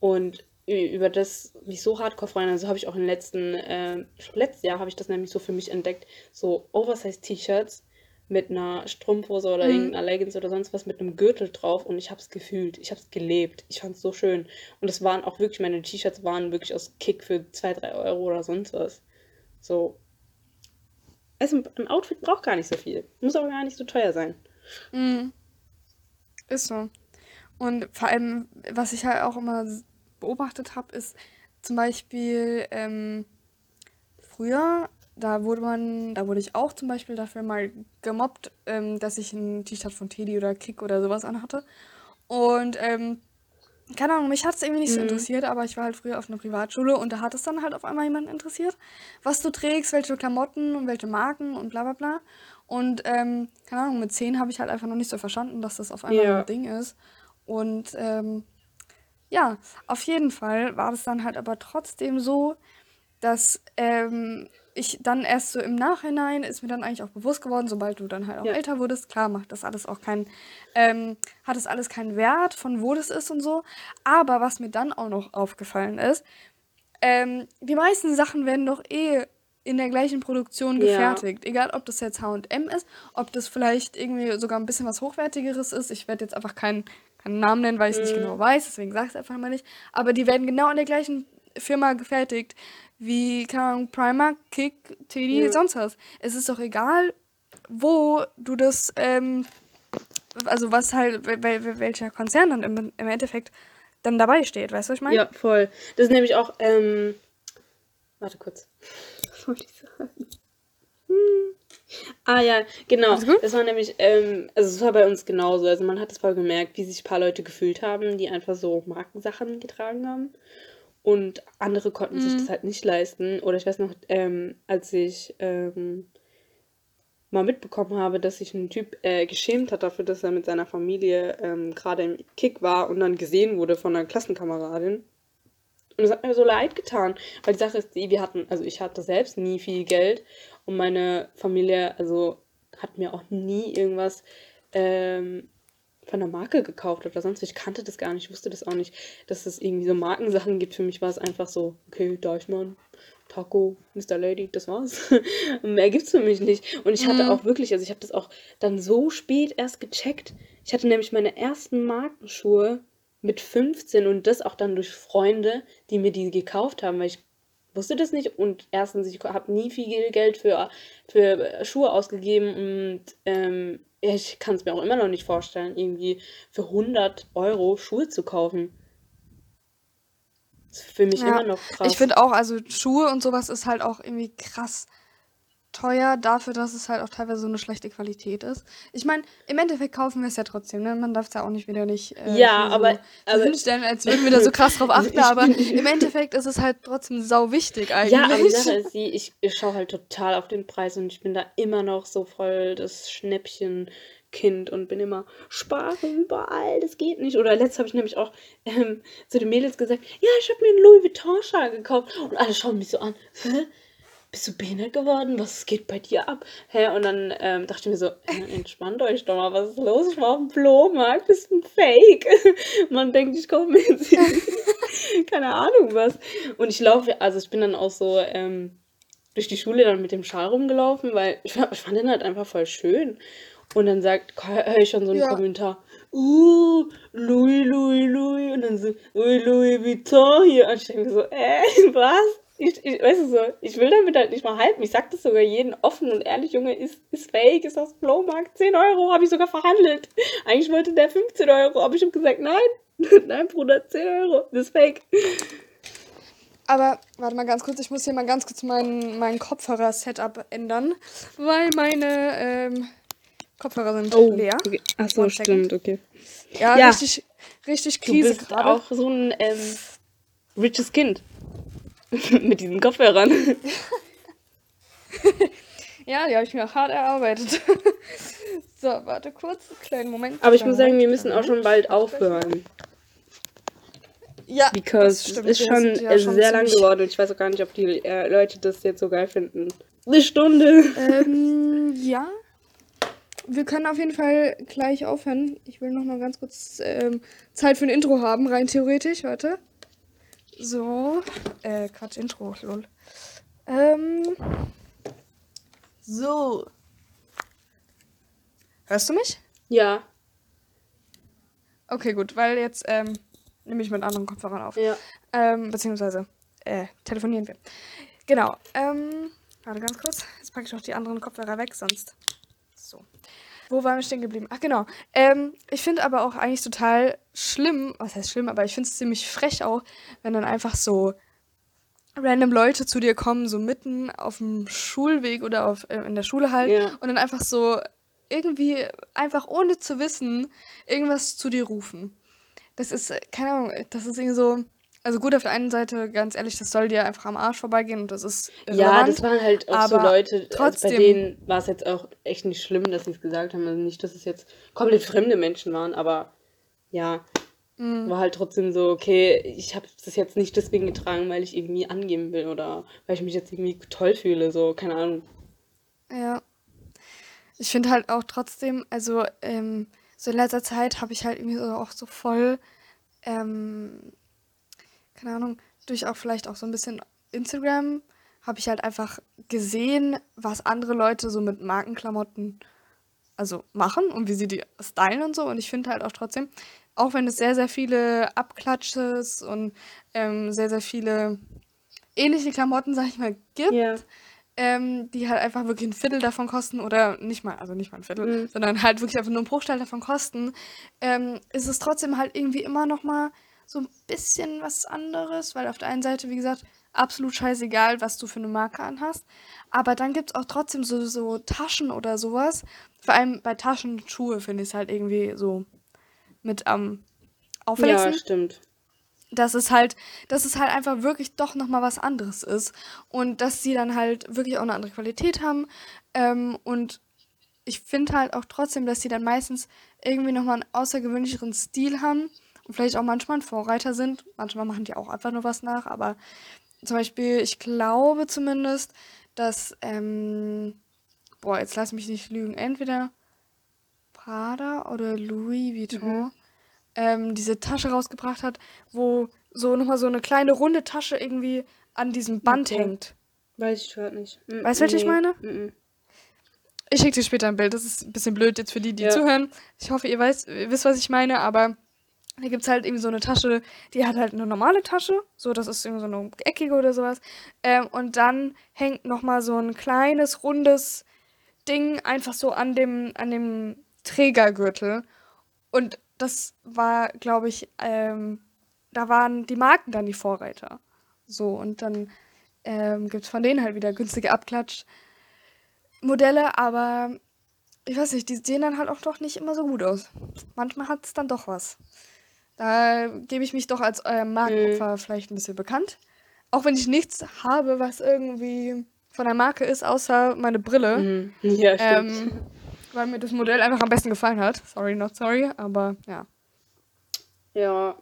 und über das mich so hardcore freuen. Also habe ich auch im letzten, ähm, glaub, letztes Jahr habe ich das nämlich so für mich entdeckt, so Oversize-T-Shirts mit einer Strumpfhose oder Mhm. irgendeiner Leggings oder sonst was mit einem Gürtel drauf und ich habe es gefühlt, ich habe es gelebt, ich fand es so schön und es waren auch wirklich, meine T-Shirts waren wirklich aus Kick für 2, 3 Euro oder sonst was. So, also ein Outfit braucht gar nicht so viel, muss aber gar nicht so teuer sein. Mhm. Ist so. Und vor allem, was ich halt auch immer beobachtet habe, ist zum Beispiel ähm, früher, da wurde man, da wurde ich auch zum Beispiel dafür mal gemobbt, ähm, dass ich ein T-Shirt von Teddy oder Kick oder sowas anhatte. Und ähm, keine Ahnung, mich hat es irgendwie nicht so Mhm. interessiert, aber ich war halt früher auf einer Privatschule und da hat es dann halt auf einmal jemanden interessiert, was du trägst, welche Klamotten und welche Marken und bla bla bla. Und ähm, keine Ahnung, mit 10 habe ich halt einfach noch nicht so verstanden, dass das auf einmal Ja. ein Ding ist. Und ähm, ja, auf jeden Fall war es dann halt aber trotzdem so, dass ähm, ich dann erst so im Nachhinein ist mir dann eigentlich auch bewusst geworden, sobald du dann halt auch Ja. älter wurdest, klar macht das alles auch keinen, ähm, hat das alles keinen Wert, von wo das ist und so. Aber was mir dann auch noch aufgefallen ist, ähm, die meisten Sachen werden doch eh in der gleichen Produktion Ja. gefertigt. Egal, ob das jetzt H&M ist, ob das vielleicht irgendwie sogar ein bisschen was Hochwertigeres ist. Ich werde jetzt einfach keinen, keinen Namen nennen, weil ich es nicht Mhm. genau weiß, deswegen sage ich es einfach mal nicht. Aber die werden genau in der gleichen Firma gefertigt wie, keine Ahnung, Primark, Kick, Teddy, Ja. sonst was. Es ist doch egal, wo du das, ähm, also was halt, wel- wel- welcher Konzern dann im, im Endeffekt dann dabei steht. Weißt du, was ich meine? Ja, voll. Das ist nämlich auch, ähm, warte kurz. Was wollte ich sagen? Hm. Ah ja, genau. Das war nämlich, ähm, also es war bei uns genauso. Also man hat es voll gemerkt, wie sich ein paar Leute gefühlt haben, die einfach so Markensachen getragen haben. Und andere konnten sich Mhm. das halt nicht leisten. Oder ich weiß noch, ähm, als ich ähm, mal mitbekommen habe, dass sich ein Typ äh, geschämt hat dafür, dass er mit seiner Familie ähm, gerade im Kick war und dann gesehen wurde von einer Klassenkameradin. Und es hat mir so leid getan, weil die Sache ist die, wir hatten, also ich hatte selbst nie viel Geld und meine Familie, also hat mir auch nie irgendwas ähm, von der Marke gekauft oder sonst. was. Ich kannte das gar nicht, ich wusste das auch nicht, dass es irgendwie so Markensachen gibt. Für mich war es einfach so, okay, Deichmann, Taco, Mr. Lady, das war's. Mehr gibt's für mich nicht. Und ich hatte Mhm. auch wirklich, also ich habe das auch dann so spät erst gecheckt. Ich hatte nämlich meine ersten Markenschuhe mit 15 und das auch dann durch Freunde, die mir die gekauft haben, weil ich wusste das nicht und erstens, ich habe nie viel Geld für, für Schuhe ausgegeben und ähm, ich kann es mir auch immer noch nicht vorstellen, irgendwie für 100 Euro Schuhe zu kaufen. Das ist für mich Ja, immer noch ich krass. finde auch, also Schuhe und sowas ist halt auch irgendwie krass teuer dafür, dass es halt auch teilweise so eine schlechte Qualität ist. Ich meine, im Endeffekt kaufen wir es ja trotzdem, ne? Man darf es ja auch nicht wieder nicht äh, Ja, aber, so, so aber hinstellen, als würden wir da so krass drauf achten, aber im Endeffekt ist es halt trotzdem sau wichtig Ja, aber die eigentlich. Sache ist die, ich, ich schaue halt total auf den Preis und ich bin da immer noch so voll das Schnäppchenkind und bin immer, spare überall, das geht nicht. Oder letztes habe ich nämlich auch ähm, zu den Mädels gesagt, ja, ich habe mir einen Louis Vuitton-Schal gekauft. Und alle schauen mich so an, hä? Bist du behindert geworden? Was geht bei dir ab? Hä? Und dann ähm, dachte ich mir so, entspannt euch doch mal, was ist los? Ich war auf dem Flohmarkt, das ist ein Fake. Man denkt, ich komme jetzt keine Ahnung was. Und ich laufe, also ich bin dann auch so ähm, durch die Schule dann mit dem Schal rumgelaufen, weil ich, fand- ich fand den halt einfach voll schön. Und dann sagt, höre ich schon so einen Ja. Kommentar, uh, Louis, Louis, Louis. Und dann so, Louis, Louis Vuitton hier. Und ich denke mir so, äh, was? Ich, ich, weißt du so, ich will damit halt nicht mal halten. Ich sag das sogar jeden offen und ehrlich, Junge, ist, ist fake, ist aus dem Flohmarkt. 10 Euro habe ich sogar verhandelt. Eigentlich wollte der 15 Euro, aber ich habe gesagt, nein, nein, Bruder, 10 Euro, das ist fake. Aber warte mal ganz kurz, ich muss hier mal ganz kurz mein, mein Kopfhörer-Setup ändern, weil meine ähm, Kopfhörer sind Oh, leer. okay. Ach so, One second. stimmt, okay. Ja, Ja. richtig, richtig Krise gerade. auch so ein ähm, riches Kind. Mit diesen Kopfhörern. ja, die habe ich mir auch hart erarbeitet. so, warte kurz, kleinen Moment. Aber ich muss sagen, wir müssen auch schon bald aufhören. Ja, Because es ist schon, ja schon sehr lang geworden und ich weiß auch gar nicht, ob die äh, Leute das jetzt so geil finden. Eine Stunde. Ähm, ja. Wir können auf jeden Fall gleich aufhören. Ich will noch mal ganz kurz ähm, Zeit für ein Intro haben, rein theoretisch. Warte. So. Äh, Quatsch, Intro, lol. Ähm. So. Hörst du mich? Ja. Okay, gut, weil jetzt ähm, nehme ich mit anderen Kopfhörern auf. Ja. Ähm, beziehungsweise äh, telefonieren wir. Genau. Ähm, warte ganz kurz. Jetzt packe ich noch die anderen Kopfhörer weg, sonst. So. Wo waren wir stehen geblieben? Ach, genau. Ähm, ich finde aber auch eigentlich total schlimm, was heißt schlimm, aber ich finde es ziemlich frech auch, wenn dann einfach so random Leute zu dir kommen, so mitten auf dem Schulweg oder auf, äh, in der Schule halt, Ja. und dann einfach so irgendwie, einfach ohne zu wissen, irgendwas zu dir rufen. Das ist, äh, keine Ahnung, das ist irgendwie so. Also gut, auf der einen Seite, ganz ehrlich, das soll dir einfach am Arsch vorbeigehen und das ist Ja, das waren halt auch so Leute, also bei trotzdem- denen war es jetzt auch echt nicht schlimm, dass sie es gesagt haben. Also nicht, dass es jetzt komplett fremde Menschen waren, aber ja, Mhm. war halt trotzdem so, okay, ich habe das jetzt nicht deswegen getragen, weil ich irgendwie angeben will oder weil ich mich jetzt irgendwie toll fühle, so, keine Ahnung. Ja. Ich finde halt auch trotzdem, also ähm, so in letzter Zeit habe ich halt irgendwie so auch so voll, ähm, keine Ahnung, durch auch vielleicht auch so ein bisschen Instagram, habe ich halt einfach gesehen, was andere Leute so mit Markenklamotten also machen und wie sie die stylen und so. Und ich finde halt auch trotzdem, auch wenn es sehr, sehr viele Abklatsches und ähm, sehr, sehr viele ähnliche Klamotten, sag ich mal, gibt, Ja. ähm, die halt einfach wirklich ein Viertel davon kosten oder nicht mal, also nicht mal ein Viertel, Mhm. sondern halt wirklich einfach nur ein Bruchteil davon kosten, ähm, ist es trotzdem halt irgendwie immer noch mal so ein bisschen was anderes, weil auf der einen Seite, wie gesagt, absolut scheißegal, was du für eine Marke anhast, aber dann gibt es auch trotzdem so, so Taschen oder sowas, vor allem bei Taschen, Schuhe finde ich es halt irgendwie so mit am auffälligsten Ja, stimmt. dass es halt, dass es halt einfach wirklich doch nochmal was anderes ist. Und dass sie dann halt wirklich auch eine andere Qualität haben. Ähm, und ich finde halt auch trotzdem, dass sie dann meistens irgendwie nochmal einen außergewöhnlicheren Stil haben. Und vielleicht auch manchmal ein Vorreiter sind. Manchmal machen die auch einfach nur was nach. Aber zum Beispiel, ich glaube zumindest, dass, ähm, boah, jetzt lass mich nicht lügen, entweder Prada oder Louis Vuitton ähm, diese Tasche rausgebracht hat, wo so nochmal so eine kleine runde Tasche irgendwie an diesem Band Okay. hängt. Weiß ich gerade nicht. Mm, Weißt du, welche ich meine? Mm, Ich schicke dir später ein Bild. Das ist ein bisschen blöd jetzt für die, die Ja. zuhören. Ich hoffe, ihr weißt, ihr wisst, was ich meine, aber da gibt es halt irgendwie so eine Tasche, die hat halt eine normale Tasche. So, das ist irgendwie so eine eckige oder sowas. Ähm, und dann hängt nochmal so ein kleines, rundes Ding einfach so an dem, an dem Trägergürtel. Und das war, glaube ich, ähm, da waren die Marken dann die Vorreiter. So, und dann ähm, gibt es von denen halt wieder günstige Abklatsch-Modelle, aber ich weiß nicht, die sehen dann halt auch doch nicht immer so gut aus. Manchmal hat es dann doch was. Da gebe ich mich doch als äh, Markenopfer vielleicht ein bisschen bekannt. Auch wenn ich nichts habe, was irgendwie von der Marke ist, außer meine Brille. mm. Ja, stimmt. Ähm, weil mir das Modell einfach am besten gefallen hat. Sorry, not sorry, aber ja. Ja.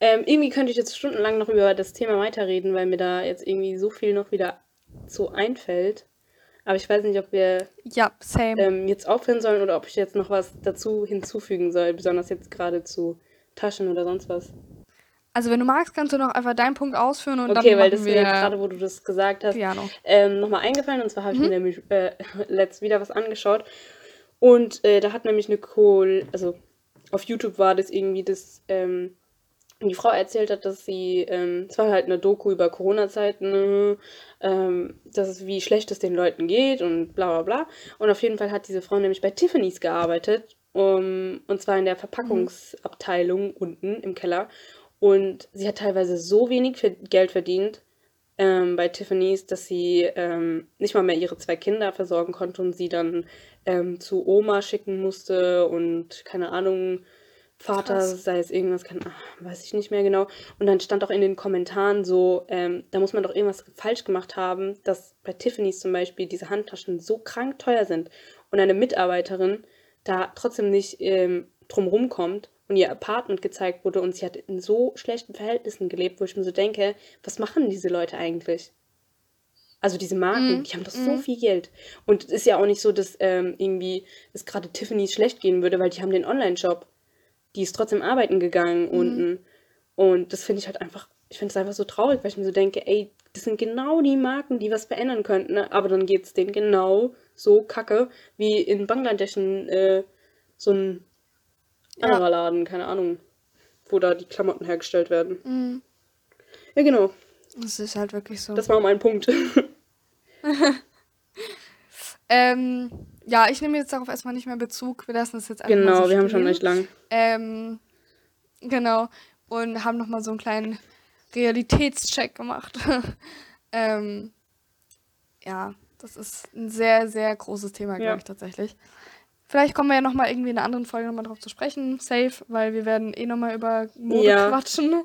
Ähm, irgendwie könnte ich jetzt stundenlang noch über das Thema weiterreden, weil mir da jetzt irgendwie so viel noch wieder so einfällt. Aber ich weiß nicht, ob wir Ja, ähm, jetzt aufhören sollen oder ob ich jetzt noch was dazu hinzufügen soll, besonders jetzt gerade zu Taschen oder sonst was. Also wenn du magst, kannst du noch einfach deinen Punkt ausführen und Okay, dann weil machen das mir jetzt gerade, wo du das gesagt hast, ähm, nochmal eingefallen. Und zwar habe ich mir nämlich äh, letzt wieder was angeschaut. Und äh, da hat nämlich eine Kohl, also auf YouTube war das irgendwie, das ähm, die Frau erzählt hat, dass sie, ähm, es war halt eine Doku über Corona-Zeiten, ähm, dass es, wie schlecht es den Leuten geht und bla bla bla. Und auf jeden Fall hat diese Frau nämlich bei Tiffany's gearbeitet, um, und zwar in der Verpackungsabteilung unten im Keller. Und sie hat teilweise so wenig für Geld verdient ähm, bei Tiffany's, dass sie ähm, nicht mal mehr ihre zwei Kinder versorgen konnte und sie dann ähm, zu Oma schicken musste und keine Ahnung, Vater, Krass. sei es irgendwas, kann, ach, weiß ich nicht mehr genau. Und dann stand auch in den Kommentaren so, ähm, da muss man doch irgendwas falsch gemacht haben, dass bei Tiffany's zum Beispiel diese Handtaschen so krank teuer sind und eine Mitarbeiterin da trotzdem nicht ähm, drum kommt und ihr Apartment gezeigt wurde und sie hat in so schlechten Verhältnissen gelebt, wo ich mir so denke, was machen diese Leute eigentlich? Also diese Marken, Mhm. die haben doch so viel Geld. Und es ist ja auch nicht so, dass ähm, irgendwie es gerade Tiffany's schlecht gehen würde, weil die haben den Online-Shop. Die ist trotzdem arbeiten gegangen unten. Und das finde ich halt einfach, ich finde es einfach so traurig, weil ich mir so denke, ey, das sind genau die Marken, die was verändern könnten, ne? aber dann geht es denen genau so kacke, wie in Bangladesch ein, äh, so ein Ja. anderer Laden, keine Ahnung, wo da die Klamotten hergestellt werden. Mhm. Ja, genau, Das ist halt wirklich so. das war mein Punkt. Ähm, ja, ich nehme jetzt darauf erstmal nicht mehr Bezug. Wir lassen das jetzt einfach genau, so wir haben schon recht lang. Ähm, genau. Und haben nochmal so einen kleinen Realitätscheck gemacht. ähm, ja, das ist ein sehr, sehr großes Thema, glaube Ja. ich tatsächlich. Vielleicht kommen wir ja nochmal irgendwie in einer anderen Folge nochmal drauf zu sprechen. Safe, weil wir werden eh nochmal über Mode Ja. quatschen.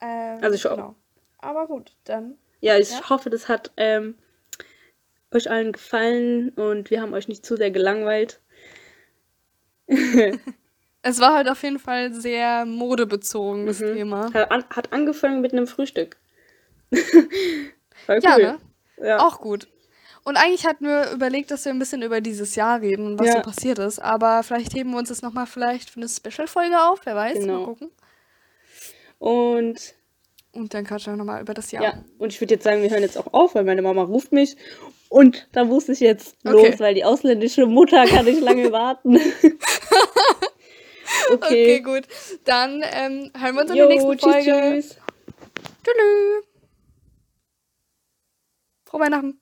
Ähm, Also ich- genau. Aber gut, dann. Ja, ich Ja. hoffe, das hat ähm, euch allen gefallen und wir haben euch nicht zu sehr gelangweilt. Es war halt auf jeden Fall sehr modebezogen, das Mhm. Thema. Hat, an, hat angefangen mit einem Frühstück. Ja, cool. ne? Ja. Auch gut. Und eigentlich hatten wir überlegt, dass wir ein bisschen über dieses Jahr reden und was Ja. so passiert ist. Aber vielleicht heben wir uns das nochmal vielleicht für eine Special-Folge auf. Wer weiß, Genau. mal gucken. Und Und dann quatschen wir nochmal über das Jahr. ja, und ich würde jetzt sagen, wir hören jetzt auch auf, weil meine Mama ruft mich. Und da muss ich jetzt Okay. los, weil die ausländische Mutter kann nicht lange warten. Okay, okay. gut. Dann ähm, hören wir uns in Jo, der nächsten tschüss, Folge. tschüss. Tschüss. Frohe Weihnachten.